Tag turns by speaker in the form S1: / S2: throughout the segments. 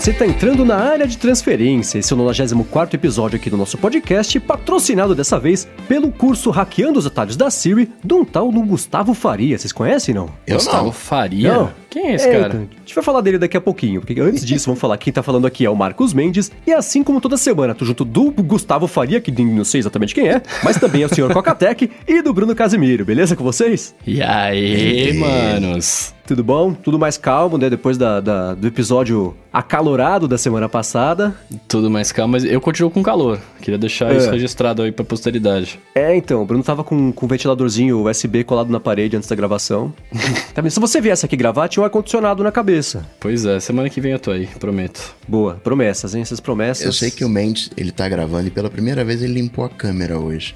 S1: você está entrando na área de transferência. Esse é o 94 episódio aqui do nosso podcast, patrocinado dessa vez pelo curso Hackeando os Atalhos da Siri, de um tal do Gustavo Faria. Vocês conhecem, não?
S2: Eu
S3: Gustavo
S2: não.
S3: Faria?
S1: Não.
S3: Quem é esse
S1: É,
S3: cara?
S1: então, a gente vai falar dele daqui a pouquinho, porque antes disso, vamos falar quem tá falando aqui é o Marcos Mendes, e assim como toda semana, tô junto do Gustavo Faria, que não sei exatamente quem é, mas também é o senhor Cocatec, e do Bruno Casimiro, beleza com vocês?
S3: E aí, manos?
S1: Tudo bom? Tudo mais calmo, né? Depois da, da- do episódio acalorado da semana passada.
S3: Tudo mais calmo, mas eu continuo com calor. Queria deixar
S1: É.
S3: isso registrado aí pra posteridade.
S1: É, então, o Bruno tava com, com um ventiladorzinho USB colado na parede antes da gravação. Também, se você viesse aqui gravar, tinha um ar-condicionado na cabeça.
S3: Pois é, semana que vem eu tô aí, prometo.
S1: Boa, promessas, hein? Essas promessas.
S2: Eu sei que o Mendes, ele tá gravando e pela primeira vez ele limpou a câmera hoje.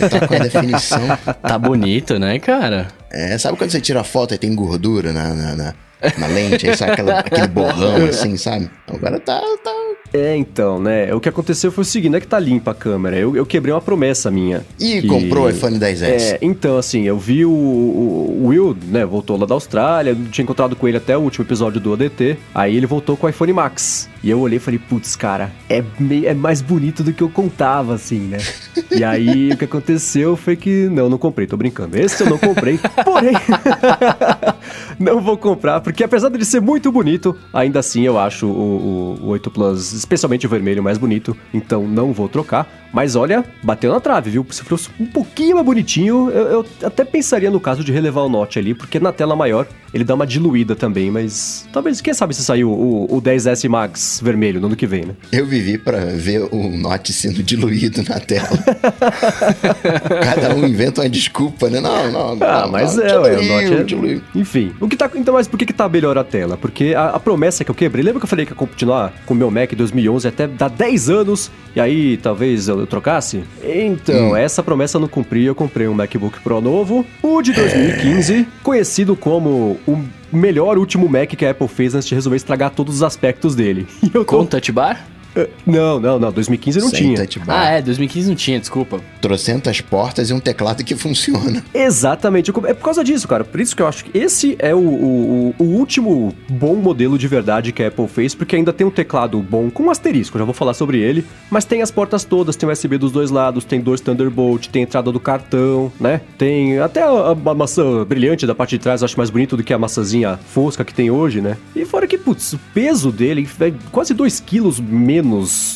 S2: Ele tá com a definição.
S3: Tá bonito, né, cara?
S2: É, sabe quando você tira a foto e tem gordura na, na, na, na lente? Aí sai aquela- aquele borrão assim, sabe? Agora tá, tá.
S1: É, então, né? O que aconteceu foi o seguinte, não é que tá limpa a câmera. Eu, eu quebrei uma promessa minha.
S2: Ih,
S1: que-
S2: comprou o iPhone 10S.
S1: É, então, assim, eu vi o, o- o Will, né, voltou lá da Austrália, tinha encontrado com ele até o último episódio do ODT, aí ele voltou com o iPhone Max. E eu olhei e falei, putz, cara, é, é mais bonito do que eu contava, assim, né? E aí, o que aconteceu foi que, não, não comprei, tô brincando. Esse eu não comprei, porém, não vou comprar, porque apesar dele ser muito bonito, ainda assim eu acho o, o, o 8 Plus, especialmente o vermelho, mais bonito, então não vou trocar. Mas olha, bateu na trave, viu? Se fosse um pouquinho mais bonitinho, eu, eu até pensaria no caso de relevar o Note ali, porque na tela maior ele dá uma diluída também, mas talvez, quem sabe se sair o, o, o 10S Max vermelho no ano que vem, né?
S2: Eu vivi pra ver o Note sendo diluído na tela. Cada um inventa uma desculpa, né? Não, não,
S1: Ah,
S2: não,
S1: mas
S2: não,
S1: é, ué, o
S2: diluiu,
S1: Note é...
S2: diluiu.
S1: Enfim, o que tá... Então, mas por que que tá melhor a tela? Porque a, a promessa que eu quebrei, lembra que eu falei que ia continuar com o meu Mac 2011 até dar 10 anos, e aí talvez eu, eu trocasse? Então, essa promessa eu não cumpri, eu comprei um MacBook Pro novo, o de 2015, conhecido como o melhor último Mac que a Apple fez antes de resolver estragar todos os aspectos dele. E eu tô...
S3: Com touch bar?
S1: Não, não, não, 2015 não
S2: Sem
S1: tinha.
S2: touch bar.
S3: Ah, é, 2015 não tinha, desculpa.
S2: Trocentas portas e um teclado que funciona.
S1: Exatamente. É por causa disso, cara. Por isso que eu acho que esse é o, o, o- último bom modelo de verdade que a Apple fez, porque ainda tem um teclado bom com um asterisco, eu já vou falar sobre ele, mas tem as portas todas, tem USB dos dois lados, tem dois Thunderbolt, tem a entrada do cartão, né? Tem até a, a maçã brilhante da parte de trás, eu acho mais bonito do que a maçãzinha fosca que tem hoje, né? E fora que, putz, o peso dele é quase 2 quilos menos,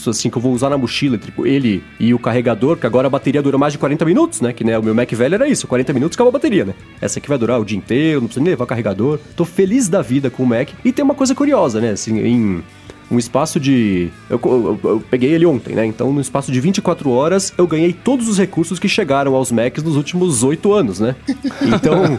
S1: assim, que eu vou usar na mochila, entre ele e o carregador, que agora a bateria dura mais de 40 minutos, né? Que né, o meu Mac velho era isso, 40 minutos acabou a bateria, né? Essa aqui vai durar o dia inteiro, não precisa nem levar carregador. Tô feliz da vida com o Mac. E tem uma coisa curiosa, né? Assim, em um espaço de. Eu, eu- eu peguei ele ontem, né? Então, no espaço de 24 horas, eu ganhei todos os recursos que chegaram aos Macs nos últimos 8 anos, né? Então.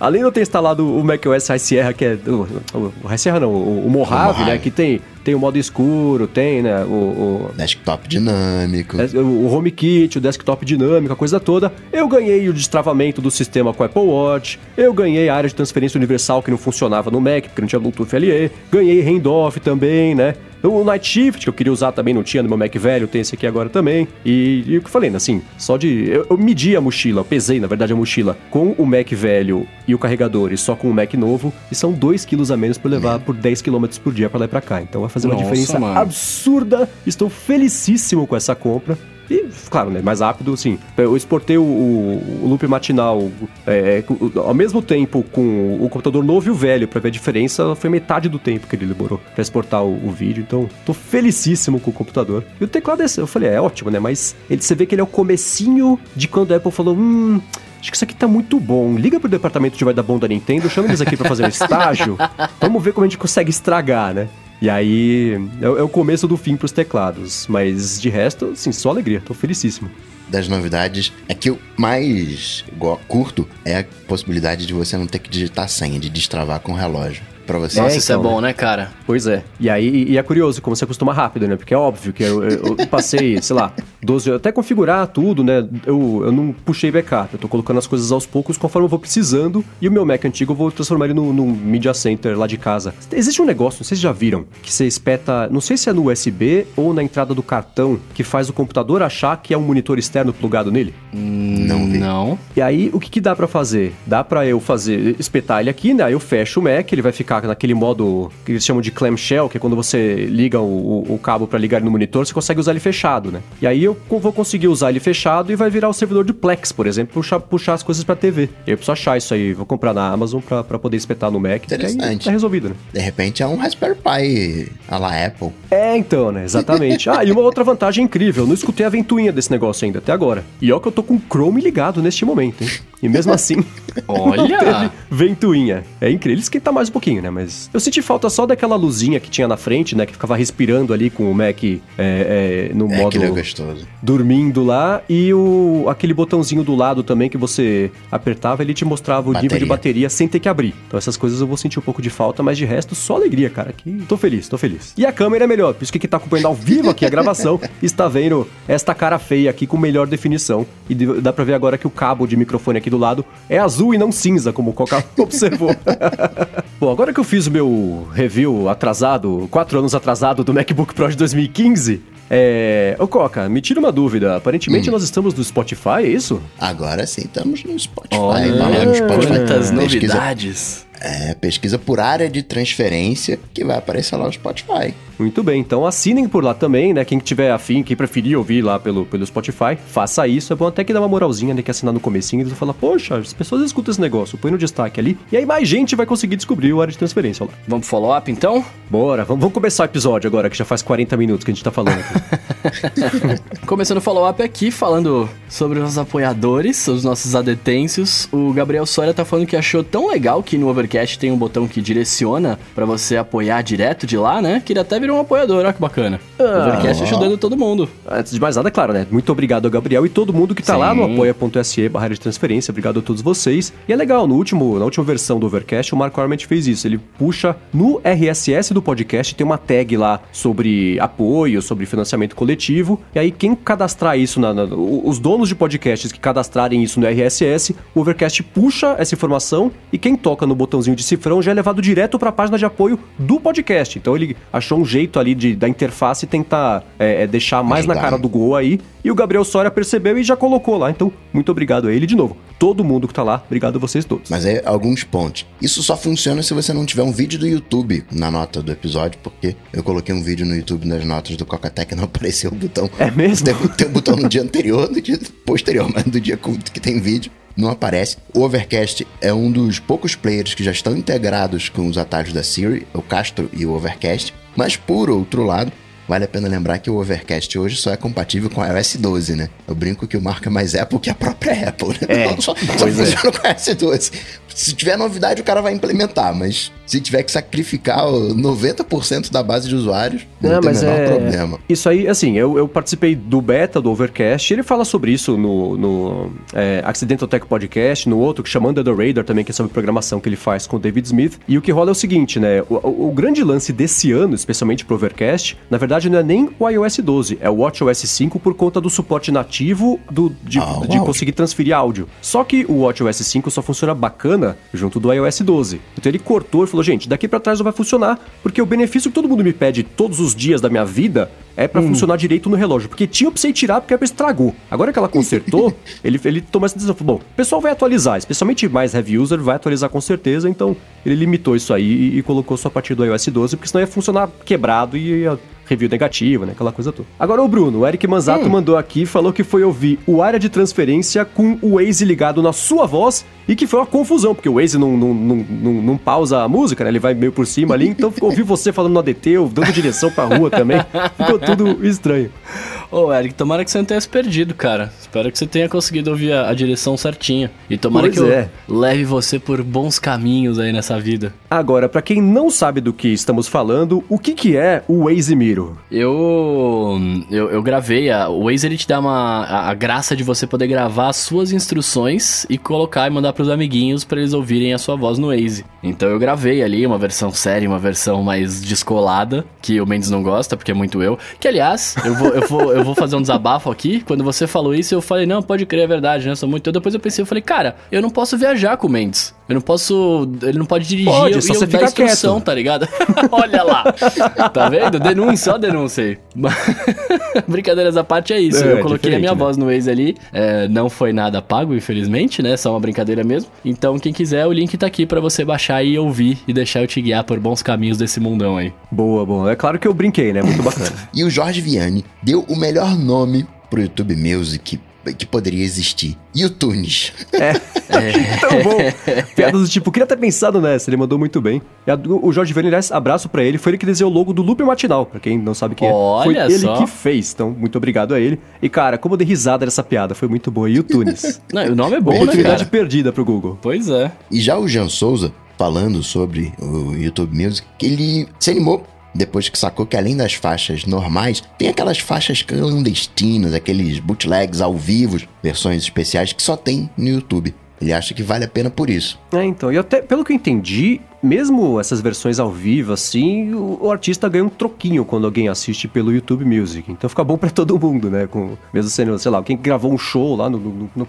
S1: Além de eu ter instalado o macOS High Sierra, que é. O, o, o High Sierra não, o, o Mojave,
S2: Mojave.
S1: né? Que tem, tem o modo escuro, tem, né? O, o,
S2: Desktop dinâmico.
S1: é, o HomeKit, o desktop dinâmico, a coisa toda. Eu ganhei o destravamento do sistema com o Apple Watch. Eu ganhei a área de transferência universal que não funcionava no Mac, porque não tinha Bluetooth LE. Ganhei handoff também, né? O Night Shift, que eu queria usar também, não tinha no meu Mac velho, tem esse aqui agora também. E, e o que eu falei, né, assim, só de. Eu, eu medi a mochila, eu pesei, na verdade, a mochila com o Mac velho e o carregador e só com o Mac novo. E são 2 quilos a menos por levar por 10 km por dia pra lá e pra cá. Então vai fazer uma
S3: Nossa,
S1: diferença
S3: mano.
S1: absurda. Estou felicíssimo com essa compra. E, claro, né, mais rápido, sim. Eu exportei o, o- o loop matinal é, ao mesmo tempo com o computador novo e o velho, pra ver a diferença. Foi metade do tempo que ele demorou pra exportar o, o vídeo. Então, tô felicíssimo com o computador. E o teclado, é, eu falei, é ótimo, né? Mas ele, você vê que ele é o comecinho de quando a Apple falou, hum... Acho que isso aqui tá muito bom. Liga pro departamento de vai dar bom da Nintendo, chama eles aqui pra fazer um estágio. Vamos ver como a gente consegue estragar, né? E aí, é, é o começo do fim pros teclados. Mas de resto, assim, só alegria. Tô felicíssimo.
S2: das novidades é que o mais curto é a possibilidade de você não ter que digitar senha, de destravar com o relógio. Pra você.
S3: Nossa, isso é
S1: então,
S3: bom, né, cara?
S1: Pois é. E aí, e é curioso como você acostuma rápido, né? Porque é óbvio que eu, eu- eu passei, sei lá, 12 até configurar tudo, né? Eu, eu não puxei backup. Eu tô colocando as coisas aos poucos conforme eu vou precisando. E o meu Mac antigo eu vou transformar ele num, num Media Center lá de casa. Existe um negócio, não sei se já viram, que você espeta, não sei se é no USB ou na entrada do cartão, que faz o computador achar que é um monitor externo plugado nele.
S2: Não vi.
S3: Não.
S1: E aí, o que, que dá pra fazer? Dá pra eu fazer, espetar ele aqui, né? Aí eu fecho o Mac, ele vai ficar na, naquele modo que eles chamam de clamshell, que é quando você liga o, o, cabo para ligar no monitor, você consegue usar ele fechado, né? E aí eu vou conseguir usar ele fechado e vai virar o servidor de Plex, por exemplo, puxar, puxar as coisas pra TV. E eu preciso achar isso aí, vou comprar na Amazon pra, pra poder espetar no Mac.
S2: Interessante.
S1: Tá resolvido, né?
S2: De repente é um Raspberry Pi a la Apple.
S1: É, então, né? Exatamente. Ah, e uma outra vantagem incrível, eu não escutei a ventoinha desse negócio ainda até agora. E ó que eu tô com o Chrome ligado neste momento, hein? E mesmo assim,
S3: Olha!
S1: teve ventoinha. É incrível. Ele esquenta mais um pouquinho, né? Mas eu senti falta só daquela luzinha que tinha na frente, né? Que ficava respirando ali com o Mac é, é, no
S2: É
S1: modo
S2: é gostoso.
S1: dormindo lá. E o, aquele botãozinho do lado também que você apertava, ele te mostrava o nível de
S2: Bateria.
S1: bateria sem ter que abrir. Então essas coisas eu vou sentir um pouco de falta, mas de resto, só alegria, cara. Que tô feliz, tô feliz. E a câmera é melhor, por isso que quem tá acompanhando ao vivo aqui a gravação está vendo esta cara feia aqui com melhor definição. E dá pra ver agora que o cabo de microfone aqui do lado é azul e não cinza, como o Coca observou. Bom, agora que eu fiz o meu review atrasado, quatro anos atrasado do MacBook Pro de 2015, é... Ô Coca, me tira uma dúvida. Aparentemente
S2: Hum.
S1: nós estamos no Spotify, é isso?
S2: Agora sim, estamos no Spotify.
S3: Olha,
S2: no Spotify.
S3: quantas
S2: Pesquisa,
S3: novidades.
S2: É, pesquisa por área de transferência que vai aparecer lá no Spotify.
S1: Muito bem, então assinem por lá também, né? Quem tiver afim, quem preferir ouvir lá pelo, pelo Spotify, faça isso. É bom até que dá uma moralzinha, né? Que assinar no comecinho e eles vão falar, poxa, as pessoas escutam esse negócio, põe no destaque ali. E aí mais gente vai conseguir descobrir o área de transferência lá.
S3: Vamos pro follow-up então?
S1: Bora, vamos, vamos começar o episódio agora, que já faz 40 minutos que a gente tá falando aqui.
S3: Começando o follow-up aqui, falando sobre os apoiadores, os nossos adetêncios. O Gabriel Soria tá falando que achou tão legal que no Overcast tem um botão que direciona pra você apoiar direto de lá, né? Que ele até virou um apoiador, olha que bacana.
S1: Ah.
S3: Overcast ajudando todo mundo.
S1: Antes de mais nada, claro, né? Muito obrigado ao Gabriel e todo mundo que tá lá no
S3: Sim.
S1: apoia.se barra de transferência. Obrigado a todos vocês. E é legal, no último, na última versão do Overcast, o Marco Arment fez isso. Ele puxa no RSS do podcast, tem uma tag lá sobre apoio, sobre financiamento coletivo. E aí, quem cadastrar isso, na, na- os donos de podcasts que cadastrarem isso no RSS, o Overcast puxa essa informação e quem toca no botãozinho de cifrão já é levado direto para a página de apoio do podcast. Então ele achou um jeito ali de, da interface tentar é, é, deixar mais na
S2: Legal.
S1: cara do gol aí. E o Gabriel Soria percebeu e já colocou lá. Então, muito obrigado a ele de novo. Todo mundo que tá lá, obrigado a vocês todos.
S2: Mas é alguns pontos. Isso só funciona se você não tiver um vídeo do YouTube na nota do episódio, porque eu coloquei um vídeo no YouTube nas notas do Cocatec e não apareceu o botão.
S1: É mesmo?
S2: Tem, tem o botão no dia anterior, no dia posterior, mas do dia que tem vídeo. Não aparece. O Overcast é um dos poucos players que já estão integrados com os atalhos da Siri, o Castro e o Overcast. Mas por outro lado, Vale a pena lembrar que o Overcast hoje só é compatível com iOS 12, né? Eu brinco que o marca é mais Apple que a própria Apple, né?
S1: É,
S2: Não, só, só
S1: é.
S2: funciona com iOS 12. Se tiver novidade, o cara vai implementar, mas se tiver que sacrificar o 90% da base de usuários, não,
S1: Não,
S2: tem o
S1: mas
S2: menor
S1: é-
S2: problema.
S1: Isso aí, assim, eu, eu participei do beta do Overcast, ele fala sobre isso no, no é, Accidental Tech Podcast, no outro, que chama Under the Radar também, que é sobre programação que ele faz com o David Smith. E o que rola é o seguinte, né? O, o- o grande lance desse ano, especialmente pro Overcast, na verdade não é nem o iOS 12, é o WatchOS 5 por conta do suporte nativo do, de,
S2: Ah,
S1: de conseguir transferir áudio. Só que o WatchOS 5 só funciona bacana junto do iOS 12. Então ele cortou e falou, gente, daqui pra trás não vai funcionar, porque o benefício que todo mundo me pede todos os dias da minha vida é pra funcionar direito no relógio. Porque tinha pra você ir tirar porque a Apple estragou. Agora que ela consertou, ele, ele tomou essa decisão. Bom, o pessoal vai atualizar, especialmente mais heavy user, vai atualizar com certeza. Então ele limitou isso aí e, e colocou só a partir do iOS 12, porque senão ia funcionar quebrado e ia review negativa, né? Aquela coisa toda. Agora o Bruno, o Eric Manzato mandou aqui, falou que foi ouvir o área de transferência com o Waze ligado na sua voz e que foi uma confusão, porque o Waze não, não, não, não, não pausa a música, né? Ele vai meio por cima ali, então ficou ouvir você falando no ADT, ou dando direção pra rua também. Ficou tudo estranho.
S3: Ô, Eric, tomara que você não tenha se perdido, cara. Espero que você tenha conseguido ouvir a, a direção certinha. E tomara
S1: Pois
S3: que eu
S1: é.
S3: leve você por bons caminhos aí nessa vida.
S1: Agora, pra quem não sabe do que estamos falando, o que que é o Waze Miro?
S3: Eu, eu, eu gravei, a, o Waze ele te dá uma, a, a graça de você poder gravar as suas instruções e colocar e mandar pros amiguinhos pra eles ouvirem a sua voz no Waze. Então eu gravei ali uma versão séria, uma versão mais descolada, que o Mendes não gosta, porque é muito eu. Que aliás, eu vou, eu vou, eu vou fazer um desabafo aqui. Quando você falou isso, eu falei, não, pode crer, é verdade, né? Sou muito eu. Depois eu pensei, eu falei, cara, eu não posso viajar com o Mendes. Eu não posso. Ele não pode dirigir
S1: Pode,
S3: e
S1: só
S3: eu
S1: você
S3: dar
S1: fica
S3: instrução,
S1: quieto.
S3: tá ligado? Olha lá. Tá vendo? Denúncia, ó, denúncia aí. Brincadeiras à parte é isso.
S1: É,
S3: eu coloquei a minha
S1: né?
S3: voz no Waze ali. É, não foi nada pago, infelizmente, né? Só uma brincadeira mesmo. Então, quem quiser, o link tá aqui pra você baixar e ouvir e deixar eu te guiar por bons caminhos desse mundão aí.
S1: Boa, boa. É claro que eu brinquei, né? Muito bacana.
S2: E o Jorge Vianney deu o melhor nome pro YouTube Music que poderia existir. YouTunes.
S1: Tão bom. Piadas do tipo, queria ter pensado nessa, ele mandou muito bem. E a o Jorge Verne, aliás, abraço pra ele, foi ele que desenhou o logo do Loop Matinal, pra quem não sabe quem é.
S3: Olha
S1: Foi ele
S3: só.
S1: que fez, então muito obrigado a ele. E cara, como eu dei risada nessa piada, foi muito boa. YouTunes.
S3: Não, o nome é bom, né,
S1: Oportunidade
S3: cara?
S1: perdida pro Google.
S3: Pois é.
S2: E já o Jean Souza, falando sobre o YouTube Music, ele se animou depois que sacou que além das faixas normais, tem aquelas faixas clandestinas, aqueles bootlegs ao vivo, versões especiais que só tem no YouTube. Ele acha que vale a pena por isso.
S1: É, então, e até, pelo que eu entendi, mesmo essas versões ao vivo, assim, o, o artista ganha um troquinho quando alguém assiste pelo YouTube Music. Então fica bom pra todo mundo, né? Com, mesmo sendo, sei lá, alguém que gravou um show lá no, no, no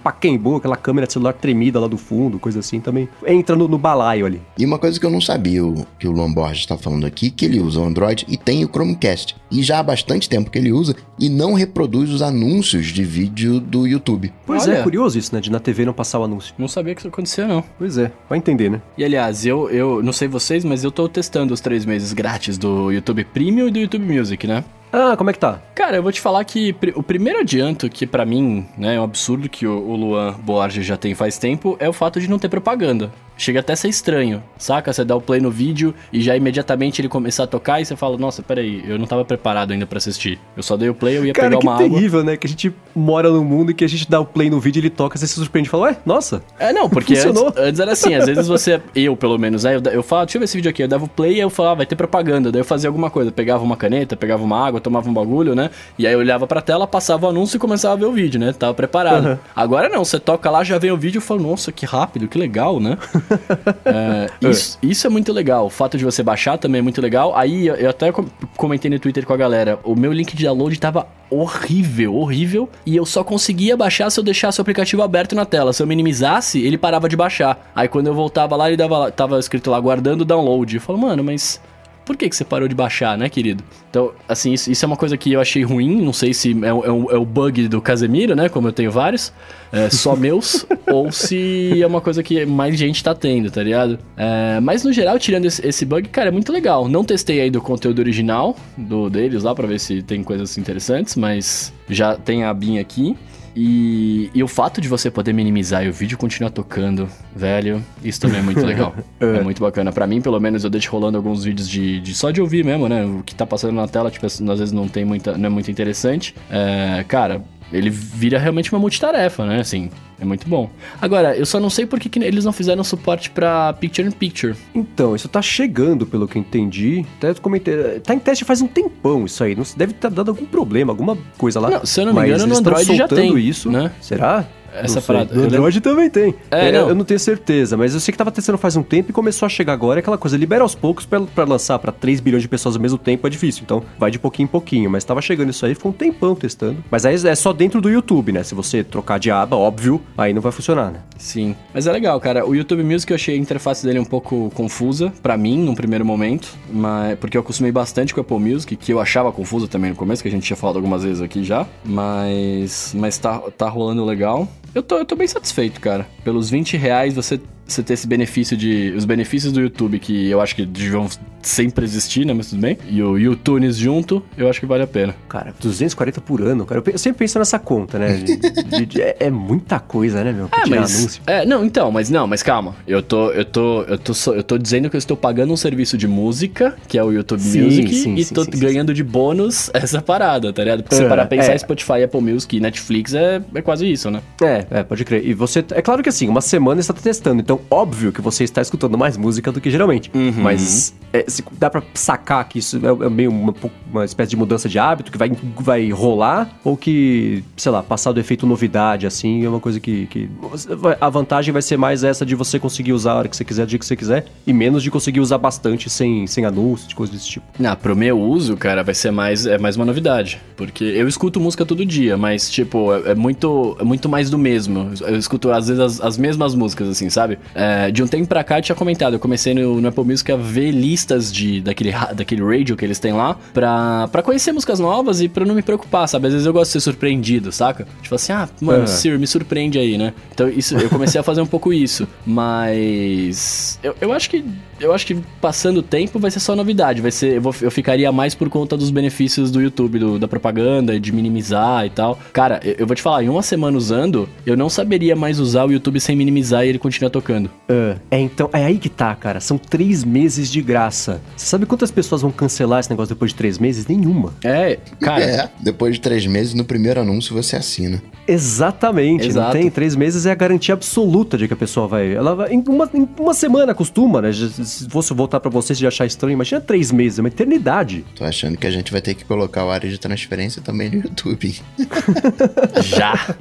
S1: aquela câmera de celular tremida lá do fundo, coisa assim, também entra no, no balaio ali.
S2: E uma coisa que eu não sabia, o, que o Luan Borges está falando aqui, que ele usa o Android e tem o Chromecast. E já há bastante tempo que ele usa e não reproduz os anúncios de vídeo do YouTube.
S1: Pois
S3: Olha.
S1: é, curioso isso, né? De na TV não passar o anúncio.
S3: Não sabia que isso acontecia, não.
S1: Pois é, vai entender, né?
S3: E aliás, eu, eu não sei vocês, mas eu tô testando os três meses grátis do YouTube Premium e do YouTube Music, né?
S1: Ah, como é que tá?
S3: Cara, eu vou te falar que pri- o primeiro adianto, que pra mim né, é um absurdo que o, o Luan Borges já tem faz tempo, é o fato de não ter propaganda. Chega até a ser estranho, saca? Você dá o play no vídeo e já imediatamente ele começar a tocar e você fala, nossa, peraí, eu não tava preparado ainda pra assistir. Eu só dei o play, eu ia
S1: Cara,
S3: pegar
S1: que
S3: uma água.
S1: terrível, né? Que a gente mora num mundo e que a gente dá o play no vídeo, ele toca, você se surpreende e fala, ué, nossa.
S3: É, não, porque antes,
S1: Funcionou.
S3: antes era assim, às vezes você, eu pelo menos, aí eu, eu falava, deixa eu ver esse vídeo aqui, eu dava o play e eu falava, ah, vai ter propaganda, daí eu fazia alguma coisa, pegava uma caneta, pegava uma água, tomava um bagulho, né, e aí eu olhava pra tela, passava o anúncio e começava a ver o vídeo, né, tava preparado.
S1: Uhum.
S3: Agora não, você toca lá, já vem o vídeo e fala, nossa, que rápido, que legal, né. É, isso, isso é muito legal, o fato de você baixar também é muito legal, aí eu, até com- comentei no Twitter com a galera, o meu link de download tava horrível, horrível, e eu só conseguia baixar se eu deixasse o aplicativo aberto na tela. Se eu minimizasse, ele parava de baixar. Aí quando eu voltava lá, ele dava, tava escrito lá, guardando o download. Eu falo, mano, mas por que, que você parou de baixar, né, querido? Então, assim, isso, isso é uma coisa que eu achei ruim. Não sei se é, o- é o- é o bug do Casemiro, né? Como eu tenho vários, é, só meus, ou se é uma coisa que mais gente tá tendo, tá ligado? É, mas no geral, tirando esse, esse bug, cara, é muito legal. Não testei aí do conteúdo original do deles lá pra ver se tem coisas interessantes, mas já tem a abinha aqui. E, e o fato de você poder minimizar e o vídeo continuar tocando, velho, isso também é muito legal. é. muito bacana. Pra mim, pelo menos, eu deixo rolando alguns vídeos de, de só de ouvir mesmo, né? O que tá passando na tela, tipo, às vezes não tem muita, não é muito interessante. É, cara, ele vira realmente uma multitarefa, né? Assim, é muito bom. Agora, eu só não sei por que, que eles não fizeram suporte pra Picture in Picture.
S1: Então, isso tá chegando, pelo que eu entendi. Até comentei. Tá em teste faz um tempão isso aí. Não deve ter dado algum problema, alguma coisa lá.
S3: Não, se eu não me engano, no Android já tem,
S1: isso.
S3: né?
S1: Será?
S3: Essa
S1: Não
S3: parada-
S1: No Android também tem.
S3: É,
S1: É,
S3: não.
S1: Eu não tenho certeza, mas eu sei que tava testando faz um tempo e começou a chegar agora. É aquela coisa, libera aos poucos pra, pra lançar pra 3 bilhões de pessoas ao mesmo tempo é difícil. Então vai de pouquinho em pouquinho. Mas tava chegando isso aí, ficou um tempão testando. Mas aí é só dentro do YouTube, né? Se você trocar de aba, óbvio, aí não vai funcionar, né?
S3: Sim. Mas é legal, cara. O YouTube Music eu achei a interface dele um pouco confusa, pra mim, num primeiro momento. Mas, porque eu acostumei bastante com o Apple Music, que eu achava confusa também no começo, que a gente tinha falado algumas vezes aqui já. Mas. Mas tá, tá rolando legal. Eu tô, eu tô bem satisfeito, cara. Pelos 20 reais você, você ter esse benefício de. Os benefícios do YouTube, que eu acho que deviam sempre existir, né? Mas tudo bem. E o YouTunes junto, eu acho que vale a pena.
S1: Cara, 240 por ano, cara. Eu sempre penso nessa conta, né? De- de- de- é, é muita coisa, né, meu?
S3: É, mas.
S1: anúncio.
S3: É, não, então, mas não, mas calma. Eu tô, eu tô, eu tô, eu tô dizendo que eu estou pagando um serviço de música, que é o YouTube
S1: Sim,
S3: Music,
S1: sim,
S3: e
S1: sim,
S3: tô
S1: sim,
S3: ganhando de bônus essa parada, tá ligado? Porque se
S1: É,
S3: parar pensar,
S1: é.
S3: Spotify, Apple Music e Netflix é, é quase isso, né?
S1: É, é, pode crer. E você. É claro que assim, uma semana você está testando, então óbvio que você está escutando mais música do que geralmente.
S3: Uhum.
S1: Mas é, se- dá pra sacar que isso é, é meio uma, uma espécie de mudança de hábito que vai, vai rolar, ou que, sei lá, passar do efeito novidade, assim, é uma coisa que. que vai- a vantagem vai ser mais essa de você conseguir usar a hora que você quiser, do dia que você quiser, e menos de conseguir usar bastante sem, sem anúncio, de coisas desse tipo.
S3: Ah, pro meu uso, cara, vai ser mais, é mais uma novidade. Porque eu escuto música todo dia, mas, tipo, é, é muito, é muito mais do mesmo. Eu escuto, às vezes, as, as mesmas músicas, assim, sabe? É, de um tempo pra cá eu tinha comentado, eu comecei no, no Apple Music a ver listas de, daquele, daquele radio que eles têm lá pra, pra conhecer músicas novas e pra não me preocupar, sabe? Às vezes eu gosto de ser surpreendido, saca? Tipo assim, ah, mano, uhum. Sir, me surpreende aí, né? Então isso, eu comecei a fazer um pouco isso. Mas eu, eu acho que eu acho que passando o tempo vai ser só novidade. Vai ser. Eu, vou, eu ficaria mais por conta dos benefícios do YouTube, do, da propaganda, de minimizar e tal. Cara, eu, eu, vou te falar, em uma semana usando, eu não saberia mais usar o YouTube sem minimizar e ele continuar tocando.
S1: Uh, é, então, é aí que tá, cara. São três meses de graça. Você sabe quantas pessoas vão cancelar esse negócio depois de três meses? Nenhuma.
S3: É, cara.
S2: É, depois de três meses, no primeiro anúncio você assina.
S1: Exatamente. Exato. Não tem três meses é a garantia absoluta de que a pessoa vai. Ela vai. Em uma, em uma semana costuma, né? Se fosse voltar para vocês e achar estranho, imagina três meses, é uma eternidade.
S2: Tô achando que a gente vai ter que colocar o área de transferência também no YouTube.
S3: Já.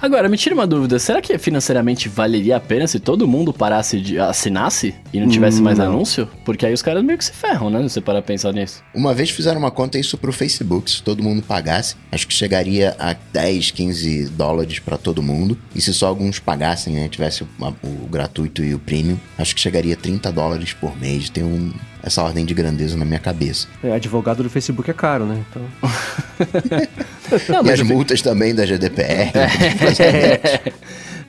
S3: Agora, me tira uma dúvida: será que financeiramente valeria a pena se todo mundo parasse de. assinasse e não tivesse mais não. anúncio? Porque aí os caras meio que se ferram, né? Se você parar pensar nisso.
S2: Uma vez fizeram uma conta isso pro Facebook, se todo mundo pagasse, acho que chegaria a 10, 15 dólares para todo mundo. E se só alguns pagassem, né? Tivesse o, o gratuito e o premium, acho que chegaria a 30 dólares por mês. Tem um, essa ordem de grandeza na minha cabeça.
S1: É, advogado do Facebook é caro, né? Então...
S2: Não, e as multas também da GDPR. É.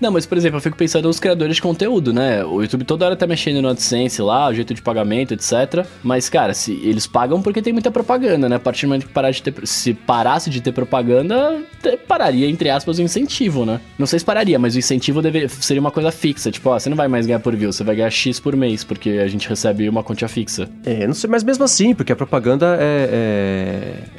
S3: Não, mas por exemplo, eu fico pensando nos criadores de conteúdo, né? O YouTube toda hora tá mexendo no AdSense lá, o jeito de pagamento, etc. Mas, cara, se eles pagam porque tem muita propaganda, né? A partir do momento que parar de ter, se parasse de ter propaganda, pararia, entre aspas, o incentivo, né? Não sei se pararia, mas o incentivo deveria, seria uma coisa fixa. Tipo, ó, você não vai mais ganhar por view, você vai ganhar X por mês, porque a gente recebe uma quantia fixa.
S1: É, não sei, mas mesmo assim, porque a propaganda é.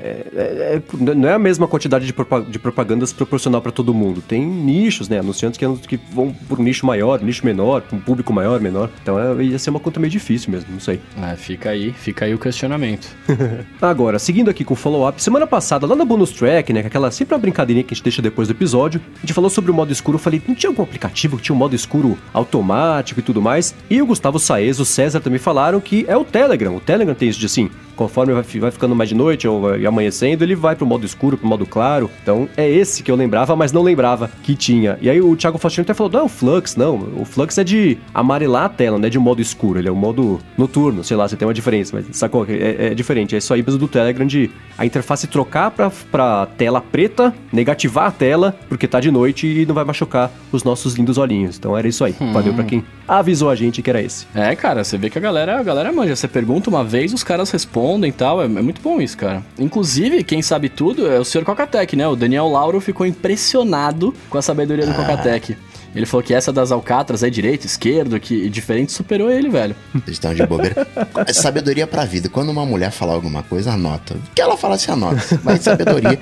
S1: é, é, é não é a mesma quantidade de, de propagandas proporcional para todo mundo. Tem nichos, né? Anunciantes que que vão por um nicho maior, nicho menor, um público maior, menor. Então é, ia ser uma conta meio difícil mesmo, não sei.
S3: É, fica aí, fica aí o questionamento.
S1: Agora, seguindo aqui com o follow-up, semana passada, lá na bonus track, né, que é aquela sempre uma brincadeirinha que a gente deixa depois do episódio, a gente falou sobre o modo escuro, eu falei, não tinha algum aplicativo que tinha um modo escuro automático e tudo mais? E o Gustavo Saez, o César também falaram que é o Telegram. O Telegram tem isso de assim, conforme vai, vai ficando mais de noite ou vai amanhecendo, ele vai pro modo escuro, pro modo claro. Então é esse que eu lembrava, mas não lembrava que tinha. E aí o Thiago Faustino até falou: não é o Flux, não. O Flux é de amarelar a tela, não é de modo escuro. Ele é o modo noturno, sei lá, você tem uma diferença, mas sacou? É, é diferente. É só aí do Telegram de a interface trocar pra, pra tela preta, negativar a tela, porque tá de noite e não vai machucar os nossos lindos olhinhos. Então era isso aí. Hum. Valeu pra quem avisou a gente que era esse.
S3: É, cara, você vê que a galera, a galera manja. Você pergunta uma vez, os caras respondem e tal. É, é muito bom isso, cara. Inclusive, quem sabe tudo é o Sr. Cocatec, né? O Daniel Lauro ficou impressionado com a sabedoria do ah. Cocatec. Ele falou que essa das alcatras é direito, esquerdo, que diferente superou ele, velho.
S2: Eles estão de bobeira. É sabedoria pra vida. Quando uma mulher falar alguma coisa, anota. O que ela fala, se anota. Mas sabedoria.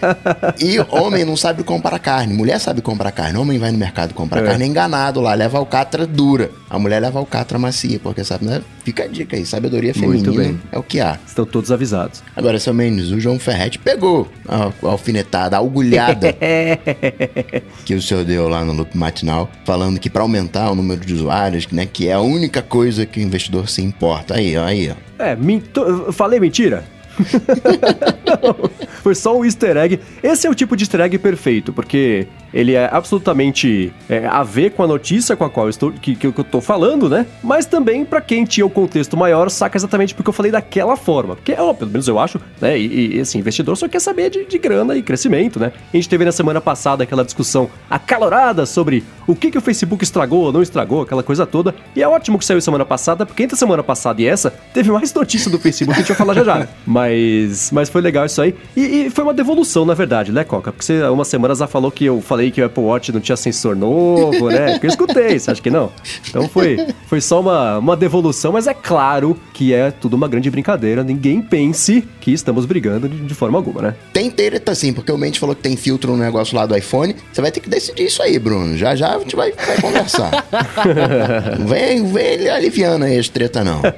S2: E homem não sabe comprar carne. Mulher sabe comprar carne. Homem vai no mercado comprar é. carne enganado lá, leva alcatra dura. A mulher leva alcatra macia, porque sabe, né? Fica a dica aí. Sabedoria feminina é o que há.
S1: Estão todos avisados.
S2: Agora, seu Mendes, o João Ferretti pegou a alfinetada, a algulhada que o senhor deu lá no loop matinal falando que para aumentar o número de usuários, né, que é a única coisa que o investidor se importa. Aí, aí, ó.
S1: É, minto... falei mentira? foi só um easter egg. Esse é o tipo de easter egg perfeito, porque ele é absolutamente é, a ver com a notícia com a qual eu estou, que, que eu estou falando, né? Mas também, para quem tinha o contexto maior, saca exatamente porque eu falei daquela forma. Porque, ó, pelo menos eu acho, né? E, e assim, investidor só quer saber de, de, grana e crescimento, né? A gente teve na semana passada aquela discussão acalorada sobre o que, que o Facebook estragou ou não estragou, aquela coisa toda. E é ótimo que saiu semana passada, porque entre semana passada e essa, teve mais notícia do Facebook que a gente vai falar já já. Mas, mas foi legal isso aí. E, e foi uma devolução, na verdade, né, Coca? Porque você, há umas semanas já falou que eu falei que o Apple Watch não tinha sensor novo, né? Porque eu escutei, você acha que não? Então foi, foi só uma, uma devolução, mas é claro que é tudo uma grande brincadeira. Ninguém pense que estamos brigando de, de forma alguma, né?
S2: Tem treta sim, porque o Mendes falou que tem filtro no negócio lá do iPhone. Você vai ter que decidir isso aí, Bruno. Já já a gente vai, vai conversar. vem, vem ele aliviando aí as treta, não.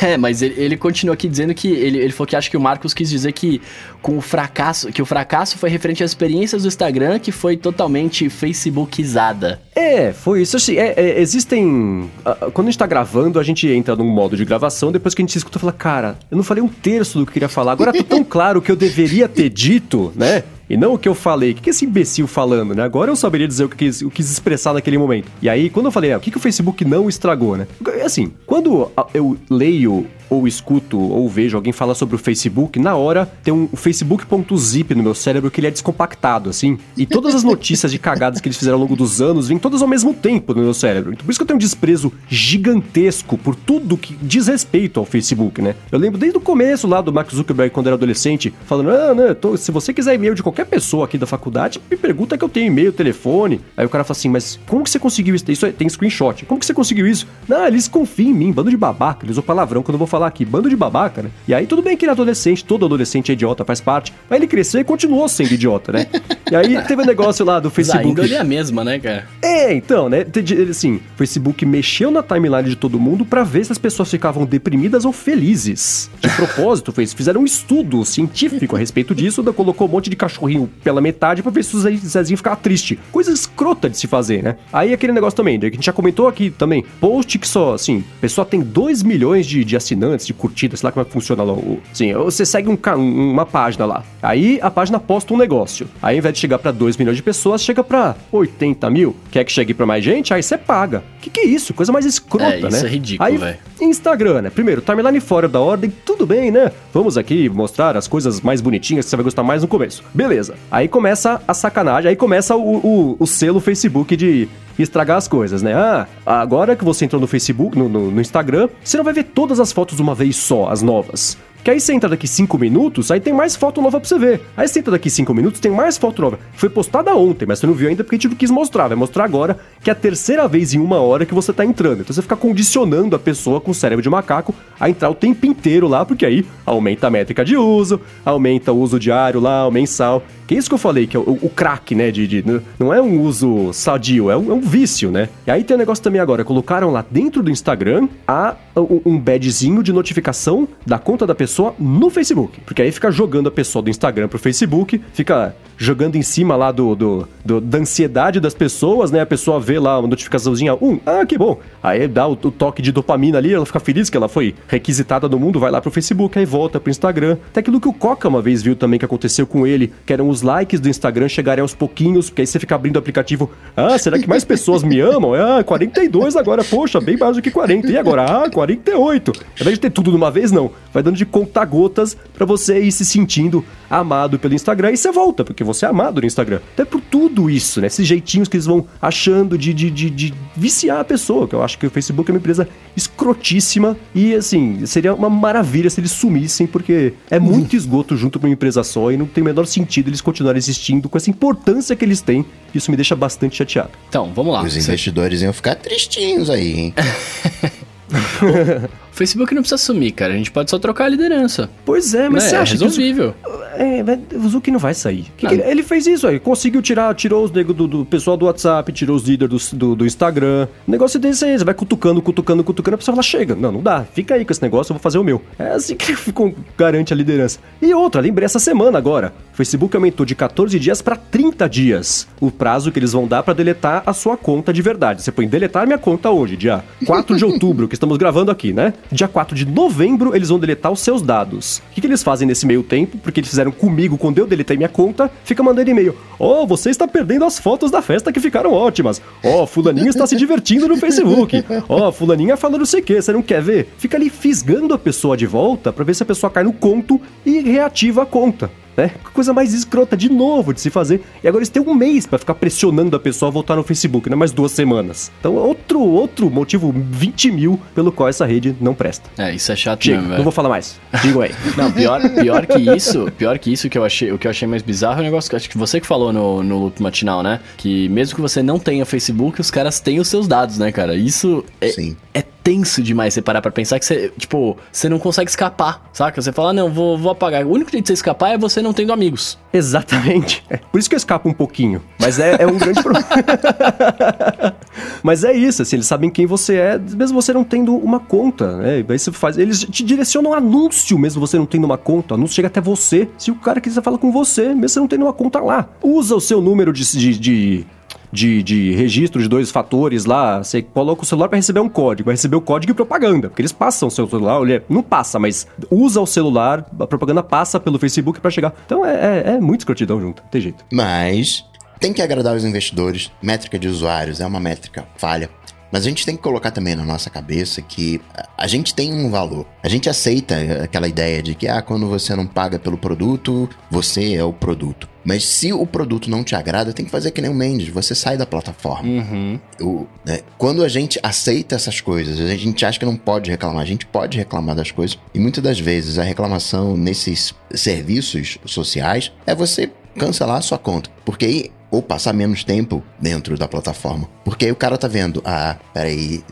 S3: É, mas ele, ele continua aqui dizendo que ele, ele falou que acha que o Marcos quis dizer que com o fracasso, que o fracasso foi referente às experiências do Instagram que foi totalmente facebookizada.
S1: É, foi isso. Assim, é, é, existem. Quando a gente tá gravando, a gente entra num modo de gravação, depois que a gente escuta, fala, cara, eu não falei um terço do que eu queria falar. Agora tá tão claro que eu deveria ter dito, né? E não o que eu falei. O que, que esse imbecil falando, né? Agora eu saberia dizer o que quis, o quis expressar naquele momento. E aí, quando eu falei, ah, o que, que o Facebook não estragou, né? Assim, quando eu leio ou escuto ou vejo alguém falar sobre o Facebook, na hora tem um facebook.zip no meu cérebro que ele é descompactado, assim. E todas as notícias de cagadas que eles fizeram ao longo dos anos vêm todas ao mesmo tempo no meu cérebro. Então, por isso que eu tenho um desprezo gigantesco por tudo que diz respeito ao Facebook, né? Eu lembro desde o começo lá do Mark Zuckerberg, quando era adolescente, falando: ah, né, tô, se você quiser e-mail de qualquer pessoa aqui da faculdade, me pergunta que eu tenho e-mail, telefone. Aí o cara fala assim: mas como que você conseguiu isso? Isso tem screenshot. Como que você conseguiu isso? Não, eles confiam em mim, bando de babaca. Eles usam palavrão quando eu vou falar aqui, bando de babaca, né? E aí tudo bem que ele é adolescente, todo adolescente é idiota, faz parte, mas ele cresceu e continuou sendo idiota, né? E aí teve um negócio lá do Facebook.
S3: Ainda é a mesma, né, cara?
S1: É, então, né? Assim, o Facebook mexeu na timeline de todo mundo para ver se as pessoas ficavam deprimidas ou felizes. De propósito, fez, fizeram um estudo científico a respeito disso, colocou um monte de cachorrinho pela metade para ver se o Zezinho ficava triste. Coisa escrota de se fazer, né? Aí aquele negócio também, que a gente já comentou aqui também, post que só, assim, pessoa tem 2 milhões de, de assinantes antes de curtida, sei lá como é que funciona lá. Sim, você segue um, uma página lá. Aí a página posta um negócio. Aí ao invés de chegar para 2 milhões de pessoas, chega para 80 mil. Quer que chegue para mais gente? Aí você paga. Que que é isso? Coisa mais escrota, é,
S3: isso
S1: né?
S3: Isso é ridículo, velho.
S1: Instagram, né? Primeiro, timeline fora da ordem, tudo bem, né? Vamos aqui mostrar as coisas mais bonitinhas que você vai gostar mais no começo. Beleza. Aí começa a sacanagem, aí começa o, o, o selo Facebook de estragar as coisas, né? Ah, agora que você entrou no Facebook, no, no, no Instagram, você não vai ver todas as fotos de uma vez só, as novas. Que aí você entra daqui 5 minutos, aí tem mais foto nova pra você ver. Aí você entra daqui 5 minutos, tem mais foto nova. Foi postada ontem, mas você não viu ainda porque a gente quis mostrar. Vai mostrar agora que é a terceira vez em uma hora que você tá entrando. Então você fica condicionando a pessoa com cérebro de macaco a entrar o tempo inteiro lá, porque aí aumenta a métrica de uso, aumenta o uso diário lá, o mensal. Que é isso que eu falei, que é o, o crack, né? De, de, não é um uso sadio, é um, é um vício, né? E aí tem um negócio também agora, colocaram lá dentro do Instagram a, um, um badgezinho de notificação da conta da pessoa no Facebook. Porque aí fica jogando a pessoa do Instagram pro Facebook, fica jogando em cima lá do, do, do, da ansiedade das pessoas, né? A pessoa vê lá uma notificaçãozinha, um, ah, que bom. Aí dá o, o, toque de dopamina ali, ela fica feliz que ela foi requisitada no mundo, vai lá pro Facebook, aí volta pro Instagram. Até aquilo que o Coca uma vez viu também que aconteceu com ele, que eram os likes do Instagram chegarem aos pouquinhos, porque aí você fica abrindo o aplicativo, ah, será que mais pessoas me amam? Ah, 42 agora, poxa, bem mais do que 40. E agora? Ah, 48. Ao invés de ter tudo de uma vez, não. Vai dando de conta-gotas para você ir se sentindo amado pelo Instagram e você volta, porque você é amado no Instagram. Até por tudo isso, né? Esses jeitinhos que eles vão achando de, de, de, de viciar a pessoa, que eu acho que o Facebook é uma empresa escrotíssima e, assim, seria uma maravilha se eles sumissem, porque é muito esgoto junto com uma empresa só e não tem o menor sentido eles continuarem existindo com essa importância que eles têm. Isso me deixa bastante chateado.
S3: Então, vamos lá.
S2: Os investidores iam ficar tristinhos aí, hein?
S3: O Facebook não precisa sumir, cara. A gente pode só trocar a liderança.
S1: Pois é, mas
S3: é,
S1: você acha
S3: é resolvível.
S1: que... É, o Zuki não vai sair. Que que ele, ele, fez isso aí, conseguiu tirar, tirou os negros do, do, pessoal do WhatsApp, tirou os líderes do, do, do, Instagram. O negócio desse aí, você vai cutucando, cutucando, cutucando, a pessoa fala, chega, não, não dá, fica aí com esse negócio, eu vou fazer o meu. É assim que ficou, garante a liderança. E outra, lembrei essa semana agora, o Facebook aumentou de 14 dias para 30 dias o prazo que eles vão dar para deletar a sua conta de verdade. Você põe deletar minha conta hoje, dia 4 de outubro, que estamos gravando aqui, né? Dia 4 de novembro eles vão deletar os seus dados. O que, que eles fazem nesse meio tempo? Porque eles fizeram comigo quando eu deletei minha conta, fica mandando e-mail. Oh, você está perdendo as fotos da festa que ficaram ótimas. Oh, fulaninho está se divertindo no Facebook. Oh, fulaninha falando sei o que, você não quer ver? Fica ali fisgando a pessoa de volta para ver se a pessoa cai no conto e reativa a conta né? Coisa mais escrota de novo de se fazer. E agora eles têm um mês para ficar pressionando a pessoa a voltar no Facebook, né? Mais duas semanas. Então, outro, outro motivo 20 mil pelo qual essa rede não presta.
S3: É, isso é chato
S1: Chega,
S3: mesmo,
S1: Não
S3: velho.
S1: vou falar mais. Digo aí.
S3: Não, pior, pior que isso, pior que isso que eu achei, o que eu achei mais bizarro é o negócio que acho que você que falou no, no loop matinal, né? Que mesmo que você não tenha Facebook, os caras têm os seus dados, né, cara? Isso é,
S2: Sim.
S3: é tenso demais você parar pra pensar que você, tipo, você não consegue escapar, saca? Você fala, não, vou, vou apagar. O único jeito de você escapar é você não tendo amigos.
S1: Exatamente. É por isso que eu escapo um pouquinho. Mas é, é um grande problema. mas é isso, assim, eles sabem quem você é, mesmo você não tendo uma conta, né? Aí você faz. Eles te direcionam anúncio, mesmo você não tendo uma conta. O anúncio chega até você. Se o cara quiser falar com você, mesmo você não tendo uma conta lá. Usa o seu número de, de, de de, de registro de dois fatores lá, você coloca o celular para receber um código, vai receber o código e propaganda, porque eles passam o seu celular, olha, não passa, mas usa o celular, a propaganda passa pelo Facebook para chegar. Então é, é, é muito escrotidão junto, tem jeito.
S2: Mas tem que agradar os investidores. Métrica de usuários é uma métrica falha. Mas a gente tem que colocar também na nossa cabeça que a gente tem um valor. A gente aceita aquela ideia de que, ah, quando você não paga pelo produto, você é o produto. Mas se o produto não te agrada, tem que fazer que nem o Mendes, você sai da plataforma.
S3: Uhum.
S2: Né, quando a gente aceita essas coisas, a gente acha que não pode reclamar, a gente pode reclamar das coisas. E muitas das vezes a reclamação nesses serviços sociais é você cancelar a sua conta. Porque aí ou passar menos tempo dentro da plataforma. Porque aí o cara tá vendo, ah, peraí,